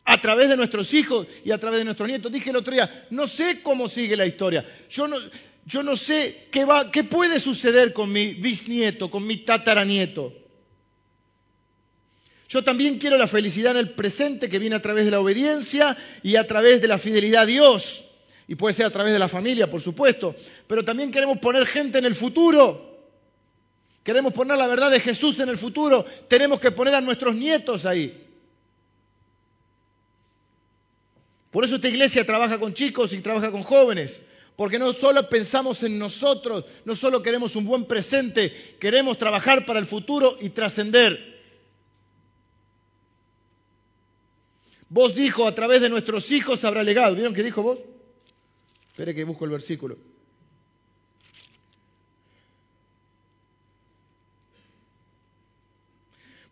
A través de nuestros hijos y a través de nuestros nietos. Dije el otro día, no sé cómo sigue la historia. Yo no, yo no sé qué, va, qué puede suceder con mi bisnieto, con mi tataranieto. Yo también quiero la felicidad en el presente que viene a través de la obediencia y a través de la fidelidad a Dios y puede ser a través de la familia, por supuesto, pero también queremos poner gente en el futuro. Queremos poner la verdad de Jesús en el futuro. Tenemos que poner a nuestros nietos ahí. Por eso esta iglesia trabaja con chicos y trabaja con jóvenes. Porque no solo pensamos en nosotros, no solo queremos un buen presente, queremos trabajar para el futuro y trascender. Vos dijo, a través de nuestros hijos habrá legado. ¿Vieron qué dijo vos? Espere que busco el versículo.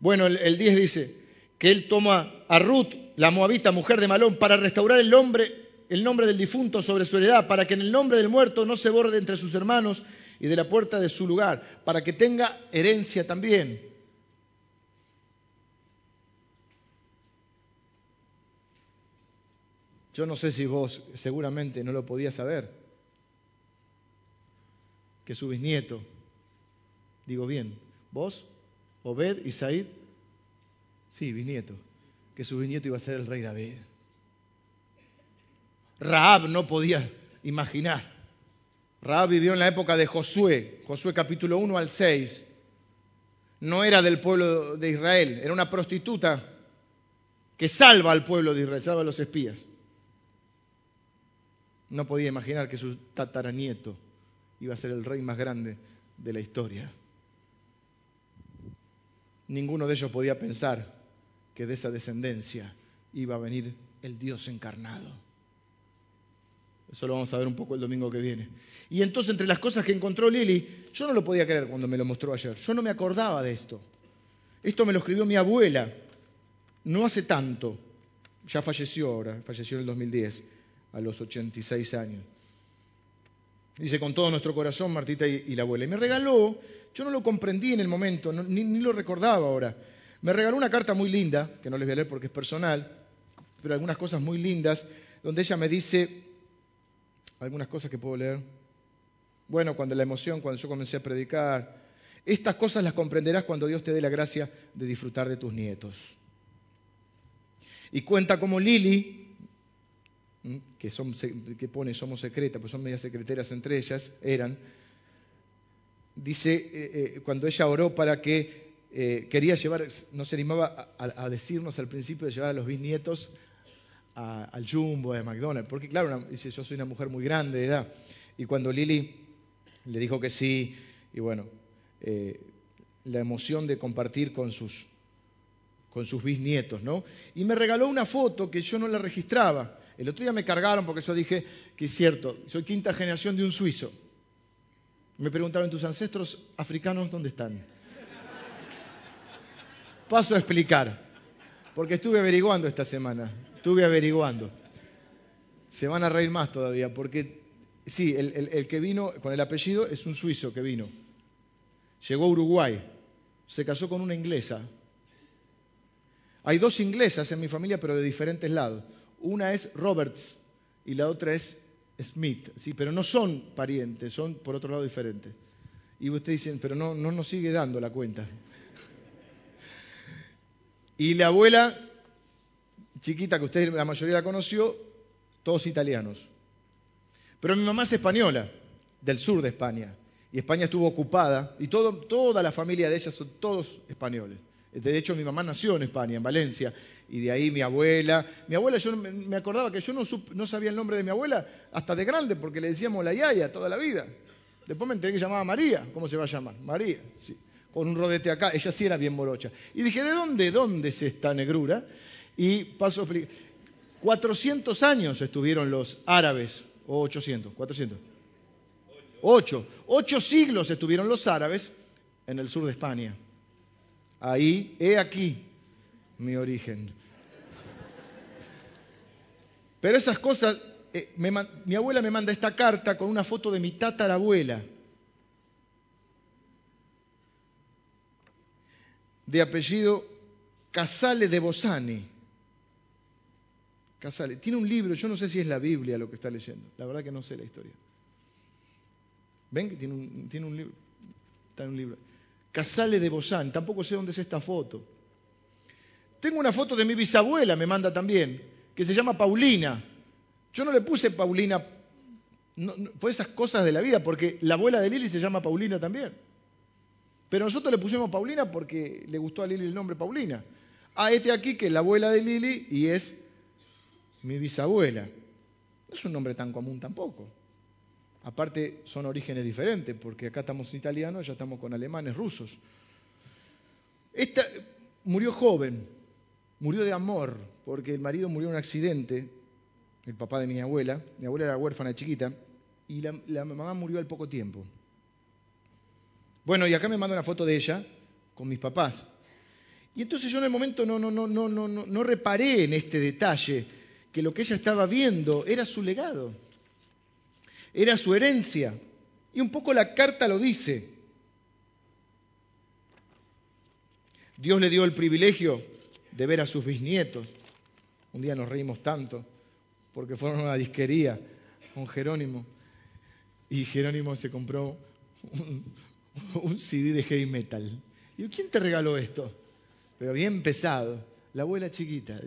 Bueno, el, 10 dice que él toma a Ruth, la moabita, mujer de Malón, para restaurar el nombre, el nombre del difunto sobre su heredad, para que en el nombre del muerto no se borde entre sus hermanos y de la puerta de su lugar, para que tenga herencia también. Yo no sé si vos seguramente no lo podías saber, que su bisnieto, digo bien, vos, Obed y Said, sí, bisnieto, que su bisnieto iba a ser el rey David. Raab no podía imaginar. Raab vivió en la época de Josué, Josué capítulo 1 al 6. No era del pueblo de Israel, era una prostituta que salva al pueblo de Israel, salva a los espías no podía imaginar que su tataranieto iba a ser el rey más grande de la historia. Ninguno de ellos podía pensar que de esa descendencia iba a venir el Dios encarnado. Eso lo vamos a ver un poco el domingo que viene. Y entonces, entre las cosas que encontró Lili, yo no lo podía creer cuando me lo mostró ayer. Yo no me acordaba de esto. Esto me lo escribió mi abuela, no hace tanto. Ya falleció ahora, falleció en el 2010 a los 86 años. Dice, con todo nuestro corazón, Martita y, la abuela. Y me regaló, yo no lo comprendí en el momento, ni, ni, lo recordaba ahora. Me regaló una carta muy linda, que no les voy a leer porque es personal, pero algunas cosas muy lindas, donde ella me dice, algunas cosas que puedo leer. Bueno, cuando la emoción, cuando yo comencé a predicar, estas cosas las comprenderás cuando Dios te dé la gracia de disfrutar de tus nietos. Y cuenta como Lili, que, son, que pone somos secretas, pues son medias secreteras entre ellas, eran, dice, eh, eh, cuando ella oró para que eh, quería llevar, no se animaba a, decirnos al principio de llevar a los bisnietos al Jumbo, a McDonald's, porque claro, dice, yo soy una mujer muy grande de edad, y cuando Lili le dijo que sí, y bueno, la emoción de compartir con sus, con sus bisnietos, ¿no? Y me regaló una foto que yo no la registraba, el otro día me cargaron porque yo dije que es cierto, soy quinta generación de un suizo. Me preguntaron, ¿tus ancestros africanos dónde están? Paso a explicar, porque estuve averiguando esta semana, estuve averiguando. Se van a reír más todavía, porque sí, el, que vino con el apellido es un suizo que vino. Llegó a Uruguay, se casó con una inglesa. Hay dos inglesas en mi familia, pero de diferentes lados. Una es Roberts y la otra es Smith, sí, pero no son parientes, son por otro lado diferentes. Y ustedes dicen, pero no nos sigue dando la cuenta. Y la abuela, chiquita, que usted la mayoría la conoció, todos italianos. Pero mi mamá es española, del sur de España. Y España estuvo ocupada, y todo, toda la familia de ella son todos españoles. De hecho, mi mamá nació en España, en Valencia, y de ahí mi abuela. Mi abuela, yo me acordaba que yo no, no sabía el nombre de mi abuela hasta de grande, porque le decíamos la yaya toda la vida. Después me enteré que llamaba María. ¿Cómo se va a llamar? María, sí. Con un rodete acá. Ella sí era bien morocha. Y dije, ¿de dónde, dónde es esta negrura? Y paso a 400 años estuvieron los árabes, o 800, 400. Ocho. Ocho siglos estuvieron los árabes en el sur de España. Ahí, he aquí mi origen. Pero esas cosas, eh, mi abuela me manda esta carta con una foto de mi tatarabuela, de apellido Casale de Bosani. Casale. Tiene un libro, yo no sé si es la Biblia lo que está leyendo, la verdad que no sé la historia. ¿Ven que tiene un, tiene un libro? Está en un libro. Casale de Bosani, tampoco sé dónde es esta foto. Tengo una foto de mi bisabuela, me manda también, que se llama Paulina. Yo no le puse Paulina, fue esas cosas de la vida, porque la abuela de Lili se llama Paulina también. Pero nosotros le pusimos Paulina porque le gustó a Lili el nombre Paulina. Ah, este aquí que es la abuela de Lili y es mi bisabuela. No es un nombre tan común tampoco. Aparte son orígenes diferentes, porque acá estamos en italiano, ya estamos con alemanes, rusos. Esta murió joven, murió de amor, porque el marido murió en un accidente, el papá de mi abuela, mi abuela era huérfana chiquita, y la, la mamá murió al poco tiempo. Bueno, y acá me manda una foto de ella con mis papás. Y entonces yo en el momento no, no, no, no, no, no reparé en este detalle, que lo que ella estaba viendo era su legado, era su herencia. Y un poco la carta lo dice. Dios le dio el privilegio de ver a sus bisnietos. Un día nos reímos tanto porque fueron a una disquería con Jerónimo y Jerónimo se compró un, CD de heavy metal. Y ¿quién te regaló esto? Pero bien pesado. La abuela chiquita.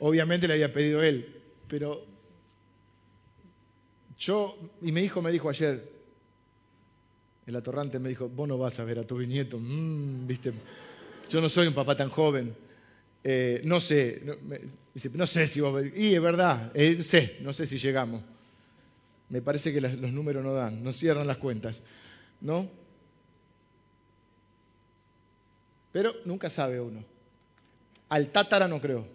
Obviamente le había pedido él, pero yo, y mi hijo me dijo ayer, el atorrante me dijo, vos no vas a ver a tu bisnieto, mm, ¿viste? Yo no soy un papá tan joven, eh, no sé, no, sé si vos... Y es verdad, eh, sé, no sé si llegamos. Me parece que los números no dan, no cierran las cuentas, ¿no? Pero nunca sabe uno. Al tátara no creo.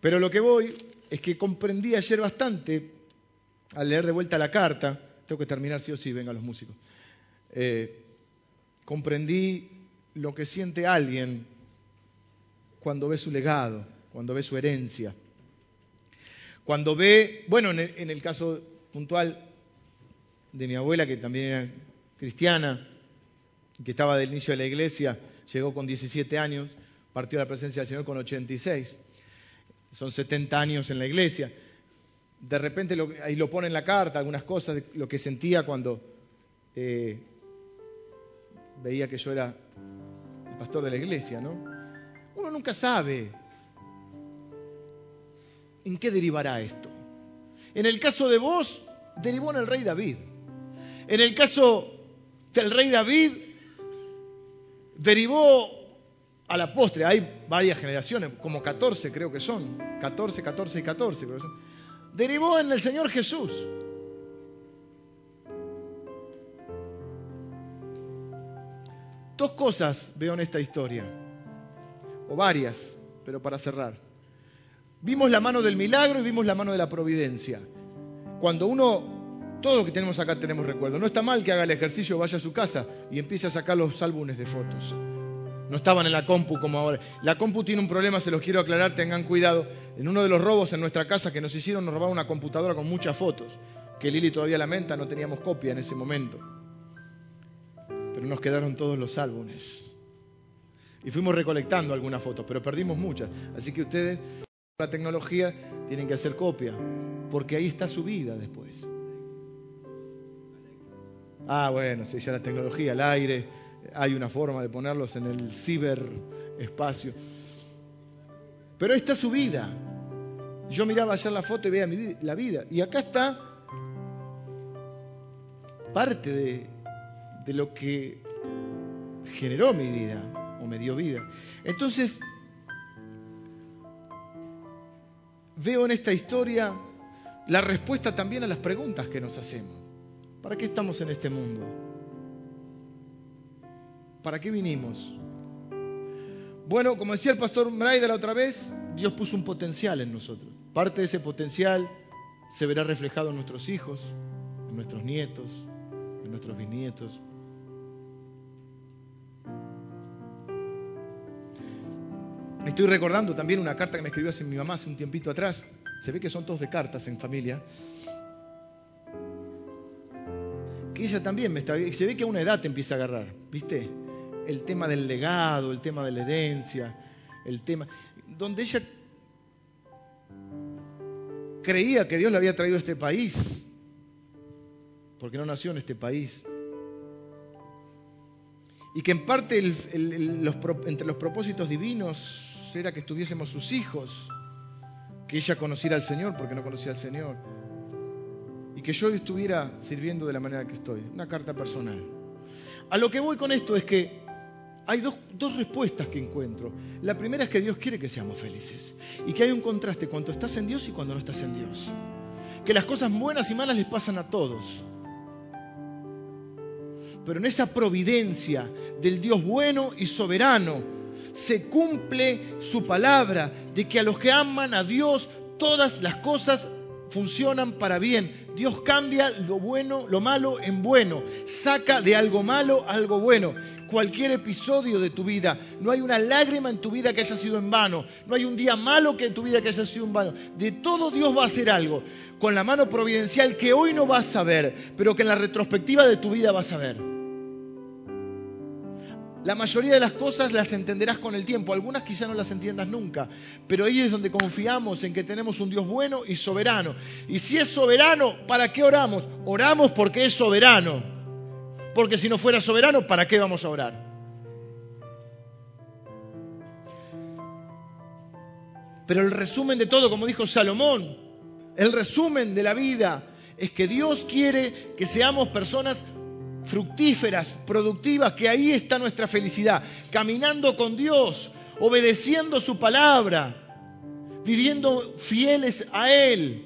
Pero lo que voy es que comprendí ayer bastante al leer de vuelta la carta, tengo que terminar sí o sí, vengan los músicos, eh, comprendí lo que siente alguien cuando ve su legado, cuando ve su herencia, cuando ve, bueno, en el, caso puntual de mi abuela, que también era cristiana, que estaba del inicio de la iglesia, llegó con 17 años, partió a la presencia del Señor con 86. Son 70 años en la iglesia de repente ahí lo pone en la carta, algunas cosas de lo que sentía cuando eh, veía que yo era el pastor de la iglesia, ¿no? Uno nunca sabe en qué derivará esto. En el caso de vos, derivó en el rey David. En el caso del rey David, derivó a la postre. Hay varias generaciones, como 14 creo que son. 14, 14 y 14 creo que son derivó en el Señor Jesús. Dos cosas veo en esta historia, o varias, pero para cerrar. Vimos la mano del milagro y vimos la mano de la providencia. Cuando uno, todo lo que tenemos acá tenemos recuerdo. No está mal que haga el ejercicio, vaya a su casa y empiece a sacar los álbumes de fotos. No estaban en la compu como ahora. La compu tiene un problema, se los quiero aclarar, tengan cuidado. En uno de los robos en nuestra casa que nos hicieron, nos robaron una computadora con muchas fotos, que Lili todavía lamenta, no teníamos copia en ese momento. Pero nos quedaron todos los álbumes. Y fuimos recolectando algunas fotos, pero perdimos muchas. Así que ustedes, la tecnología, tienen que hacer copia, porque ahí está su vida después. Ah, bueno, si ya la tecnología, el aire, hay una forma de ponerlos en el ciberespacio. Pero ahí está su vida. Yo miraba ayer la foto y veía la vida. Y acá está parte de lo que generó mi vida o me dio vida. Entonces, veo en esta historia la respuesta también a las preguntas que nos hacemos. ¿Para qué estamos en este mundo? ¿Para qué vinimos? Bueno, como decía el pastor Mraida la otra vez, Dios puso un potencial en nosotros. Parte de ese potencial se verá reflejado en nuestros hijos, en nuestros nietos, en nuestros bisnietos. Estoy recordando también una carta que me escribió hace mi mamá hace un tiempito atrás. Se ve que son todos de cartas en familia. Que ella también me está. Se ve que a una edad te empieza a agarrar, ¿viste? El tema del legado, el tema de la herencia, el tema. Donde ella creía que Dios le había traído a este país, porque no nació en este país. Y que en parte entre los propósitos divinos era que estuviésemos sus hijos, que ella conociera al Señor porque no conocía al Señor, y que yo estuviera sirviendo de la manera que estoy. Una carta personal. A lo que voy con esto es que hay dos, dos, respuestas que encuentro. La primera es que Dios quiere que seamos felices y que hay un contraste cuando estás en Dios y cuando no estás en Dios. Que las cosas buenas y malas les pasan a todos. Pero en esa providencia del Dios bueno y soberano, se cumple su palabra de que a los que aman a Dios todas las cosas funcionan para bien. Dios cambia lo bueno, lo malo en bueno, saca de algo malo algo bueno. Cualquier episodio de tu vida, no hay una lágrima en tu vida que haya sido en vano, no hay un día malo que en tu vida que haya sido en vano. De todo Dios va a hacer algo, con la mano providencial que hoy no vas a ver, pero que en la retrospectiva de tu vida vas a ver. La mayoría de las cosas las entenderás con el tiempo, algunas quizá no las entiendas nunca, pero ahí es donde confiamos en que tenemos un Dios bueno y soberano. Y si es soberano, ¿para qué oramos? Oramos porque es soberano. Porque si no fuera soberano, ¿para qué vamos a orar? Pero el resumen de todo, como dijo Salomón, el resumen de la vida es que Dios quiere que seamos personas fructíferas, productivas, que ahí está nuestra felicidad, caminando con Dios, obedeciendo su palabra, viviendo fieles a Él,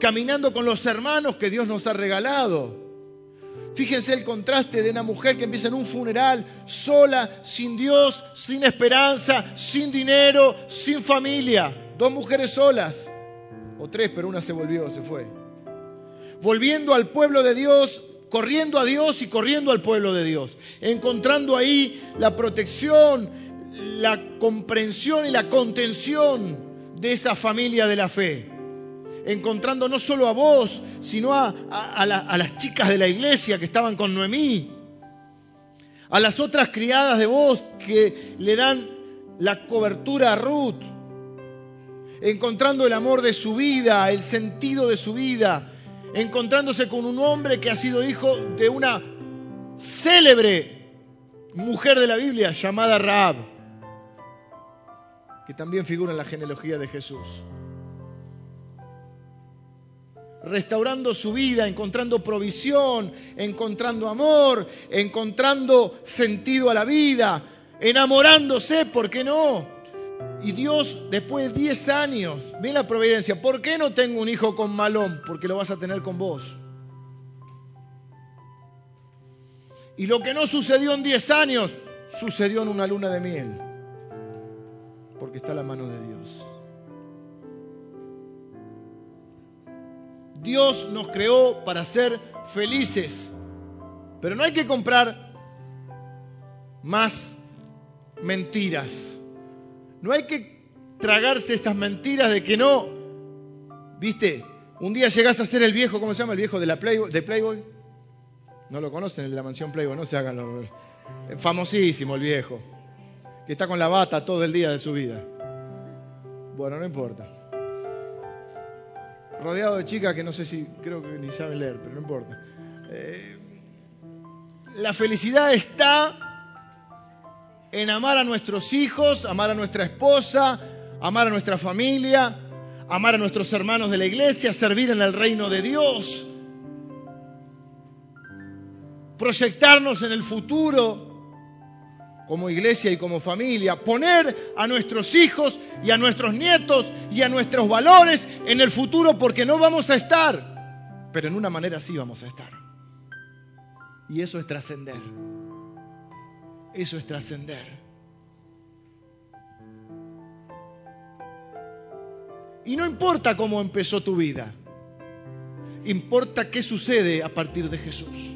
caminando con los hermanos que Dios nos ha regalado. Fíjense el contraste de una mujer que empieza en un funeral sola, sin Dios, sin esperanza, sin dinero, sin familia. Dos mujeres solas, o tres, pero una se volvió, se fue. Volviendo al pueblo de Dios corriendo a Dios y corriendo al pueblo de Dios, encontrando ahí la protección, la comprensión y la contención de esa familia de la fe. Encontrando no solo a vos, sino a, a las chicas de la iglesia que estaban con Noemí, a las otras criadas de vos que le dan la cobertura a Ruth, encontrando el amor de su vida, el sentido de su vida, encontrándose con un hombre que ha sido hijo de una célebre mujer de la Biblia llamada Raab, que también figura en la genealogía de Jesús. Restaurando su vida, encontrando provisión, encontrando amor, encontrando sentido a la vida, enamorándose, ¿por qué no? Y Dios, después de 10 años, ve la providencia. ¿Por qué no tengo un hijo con malón? Porque lo vas a tener con vos. Y lo que no sucedió en 10 años, sucedió en una luna de miel. Porque está la mano de Dios. Dios nos creó para ser felices. Pero no hay que comprar más mentiras. No hay que tragarse estas mentiras de que no. ¿Viste? Un día llegás a ser el viejo, ¿cómo se llama? El viejo de, la Playboy, de Playboy. No lo conocen, el de la mansión Playboy, no se hagan. Famosísimo el viejo. Que está con la bata todo el día de su vida. Bueno, no importa. Rodeado de chicas que no sé si, creo que ni saben leer, pero no importa. Eh, la felicidad está en amar a nuestros hijos, amar a nuestra esposa, amar a nuestra familia, amar a nuestros hermanos de la iglesia, servir en el reino de Dios. proyectarnos en el futuro como iglesia y como familia, poner a nuestros hijos y a nuestros nietos y a nuestros valores en el futuro porque no vamos a estar, pero en una manera sí vamos a estar. Y eso es trascender. Eso es trascender. Y no importa cómo empezó tu vida, importa qué sucede a partir de Jesús.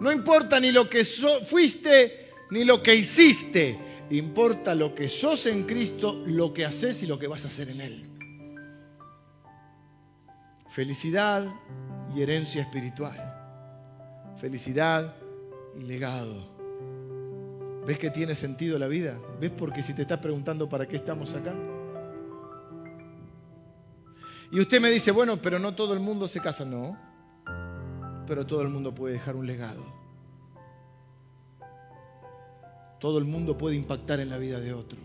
No importa ni lo que fuiste ni lo que hiciste, importa lo que sos en Cristo, lo que haces y lo que vas a hacer en Él. Felicidad y herencia espiritual. Felicidad y legado. ¿Ves que tiene sentido la vida? ¿Ves porque si te estás preguntando para qué estamos acá? Y usted me dice, bueno, pero no todo el mundo se casa. No, pero todo el mundo puede dejar un legado. Todo el mundo puede impactar en la vida de otro.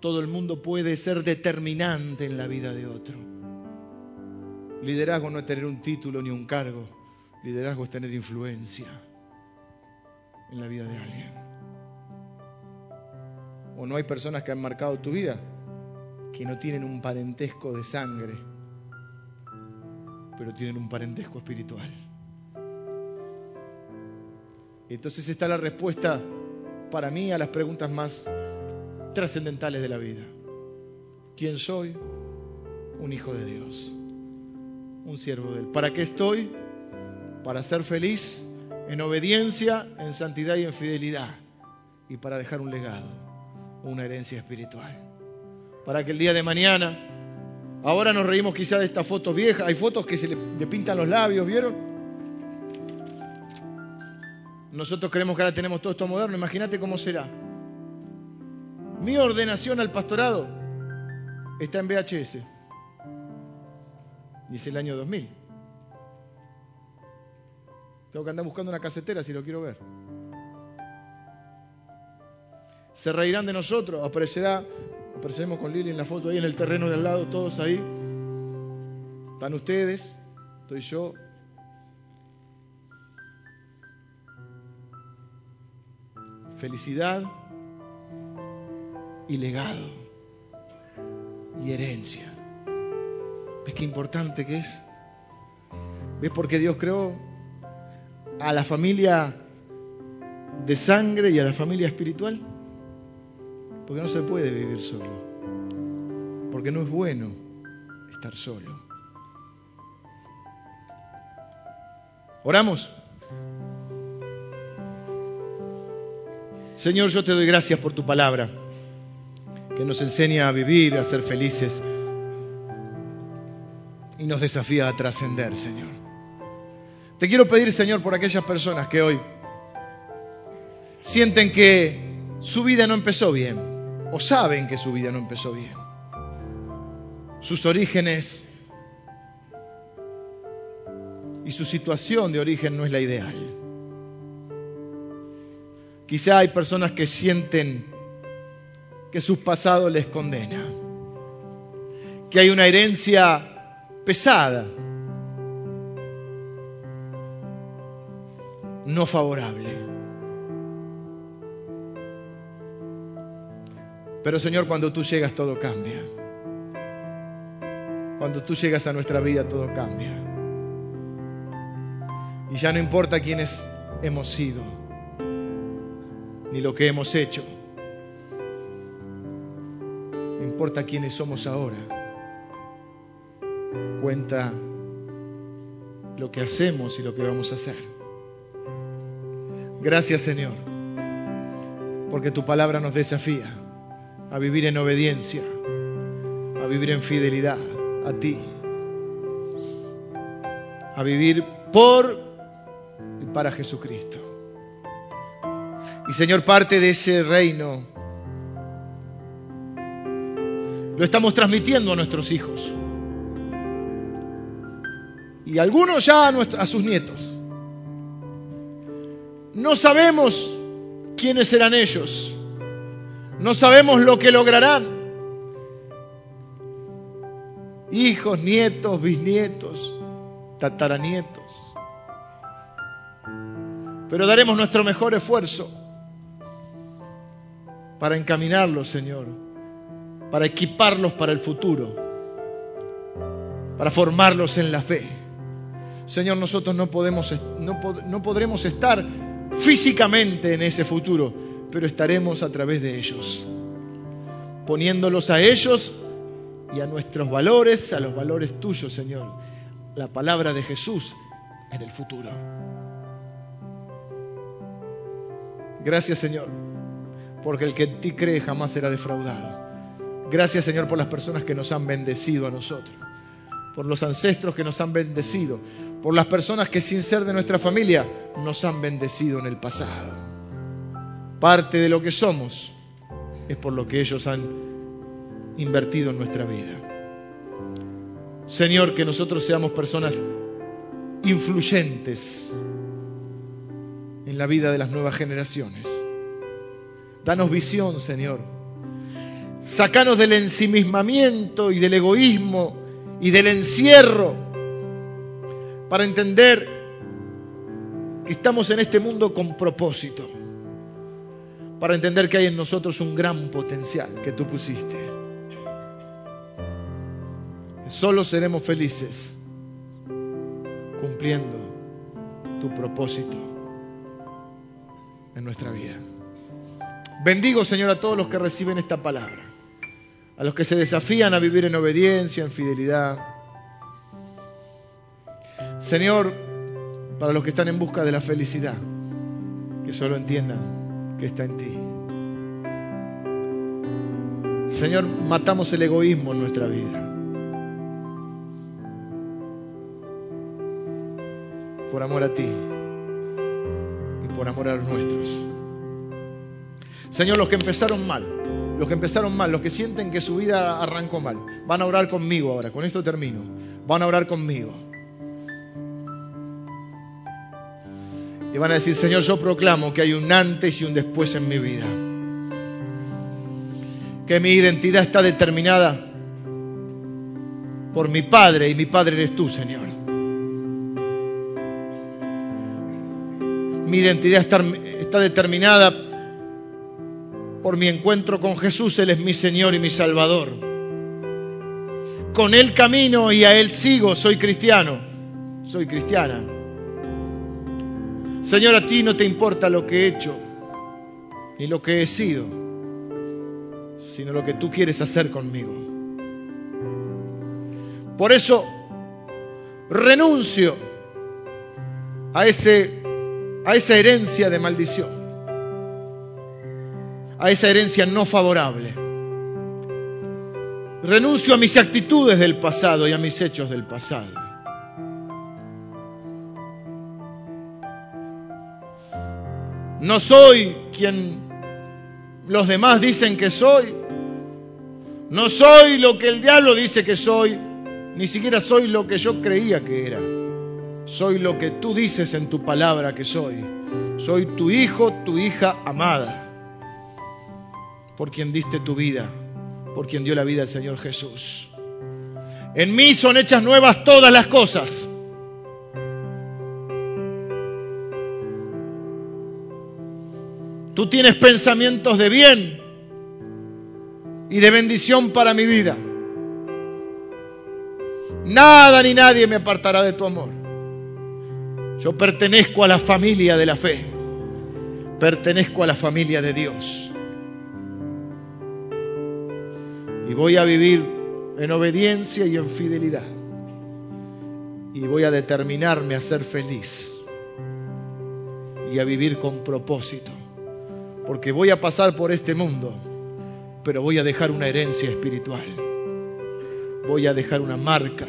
Todo el mundo puede ser determinante en la vida de otro. Liderazgo no es tener un título ni un cargo. Liderazgo es tener influencia en la vida de alguien. O no hay personas que han marcado tu vida que no tienen un parentesco de sangre, pero tienen un parentesco espiritual. Entonces está la respuesta para mí a las preguntas más trascendentales de la vida. ¿Quién soy? Un hijo de Dios, un siervo de Él. ¿Para qué estoy? Para ser feliz en obediencia, en santidad y en fidelidad. Y para dejar un legado, una herencia espiritual. Para que el día de mañana, ahora nos reímos quizá de estas fotos viejas, hay fotos que se le, le pintan los labios, ¿vieron? Nosotros creemos que ahora tenemos todo esto moderno, imagínate cómo será. Mi ordenación al pastorado está en VHS. Dice el año 2000. Tengo que andar buscando una casetera si lo quiero ver. Se reirán de nosotros, aparecerá, apareceremos con Lili en la foto ahí en el terreno de al lado, todos ahí. Están ustedes, estoy yo, felicidad y legado y herencia. ¿Ves qué importante que es? ¿Ves por qué Dios creó a la familia de sangre y a la familia espiritual? Porque no se puede vivir solo. Porque no es bueno estar solo. Oramos. Señor, yo te doy gracias por tu palabra, que nos enseña a vivir, a ser felices y nos desafía a trascender, Señor. Te quiero pedir, Señor, por aquellas personas que hoy sienten que su vida no empezó bien o saben que su vida no empezó bien. Sus orígenes y su situación de origen no es la ideal. Quizá hay personas que sienten que su pasado les condena, que hay una herencia pesada, no favorable. Pero Señor, cuando tú llegas todo cambia. Cuando tú llegas a nuestra vida todo cambia. Y ya no importa quiénes hemos sido ni lo que hemos hecho. No importa quiénes somos ahora. Cuenta lo que hacemos y lo que vamos a hacer. Gracias Señor, porque tu palabra nos desafía a vivir en obediencia, a vivir en fidelidad a ti, a vivir por y para Jesucristo. Y Señor, parte de ese reino lo estamos transmitiendo a nuestros hijos. Y algunos ya a, sus nietos. No sabemos quiénes serán ellos. No sabemos lo que lograrán. Hijos, nietos, bisnietos, tataranietos. pero daremos nuestro mejor esfuerzo para encaminarlos, Señor, para equiparlos para el futuro, para formarlos en la fe. Señor, nosotros no, podemos, no, no podremos estar físicamente en ese futuro, pero estaremos a través de ellos, poniéndolos a ellos y a nuestros valores, a los valores tuyos, Señor, la palabra de Jesús en el futuro. Gracias, Señor, porque el que en ti cree jamás será defraudado. Gracias, Señor, por las personas que nos han bendecido a nosotros, por los ancestros que nos han bendecido, por las personas que sin ser de nuestra familia nos han bendecido en el pasado. Parte de lo que somos es por lo que ellos han invertido en nuestra vida. Señor, que nosotros seamos personas influyentes en la vida de las nuevas generaciones. Danos visión, Señor. Sácanos del ensimismamiento y del egoísmo y del encierro para entender que estamos en este mundo con propósito, para entender que hay en nosotros un gran potencial que tú pusiste. Solo seremos felices cumpliendo tu propósito en nuestra vida. Bendigo, Señor, a todos los que reciben esta palabra, a los que se desafían a vivir en obediencia, en fidelidad. Señor, para los que están en busca de la felicidad, que solo entiendan que está en ti. Señor, matamos el egoísmo en nuestra vida. por amor a ti y por amor a los nuestros. Señor, los que empezaron mal, los que empezaron mal, los que sienten que su vida arrancó mal, van a orar conmigo ahora, con esto termino, van a orar conmigo. Y van a decir, Señor, yo proclamo que hay un antes y un después en mi vida. Que mi identidad está determinada por mi Padre y mi Padre eres tú, Señor. Mi identidad está, está determinada por mi encuentro con Jesús. Él es mi Señor y mi Salvador. Con Él camino y a Él sigo. Soy cristiano. Soy cristiana. Señor, a ti no te importa lo que he hecho ni lo que he sido, sino lo que tú quieres hacer conmigo. Por eso renuncio a, ese, a esa herencia de maldición, a esa herencia no favorable. Renuncio a mis actitudes del pasado y a mis hechos del pasado. No soy quien los demás dicen que soy. No soy lo que el diablo dice que soy. Ni siquiera soy lo que yo creía que era. Soy lo que tú dices en tu palabra que soy. Soy tu hijo, tu hija amada. Por quien diste tu vida. Por quien dio la vida el Señor Jesús. En mí son hechas nuevas todas las cosas. Tú tienes pensamientos de bien y de bendición para mi vida. Nada ni nadie me apartará de tu amor. Yo pertenezco a la familia de la fe. Pertenezco a la familia de Dios. Y voy a vivir en obediencia y en fidelidad. Y voy a determinarme a ser feliz y a vivir con propósito porque voy a pasar por este mundo, pero voy a dejar una herencia espiritual. Voy a dejar una marca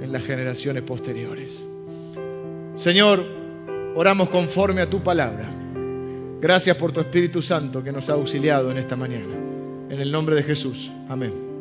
en las generaciones posteriores. Señor, oramos conforme a tu palabra. Gracias por tu Espíritu Santo que nos ha auxiliado en esta mañana. En el nombre de Jesús. Amén.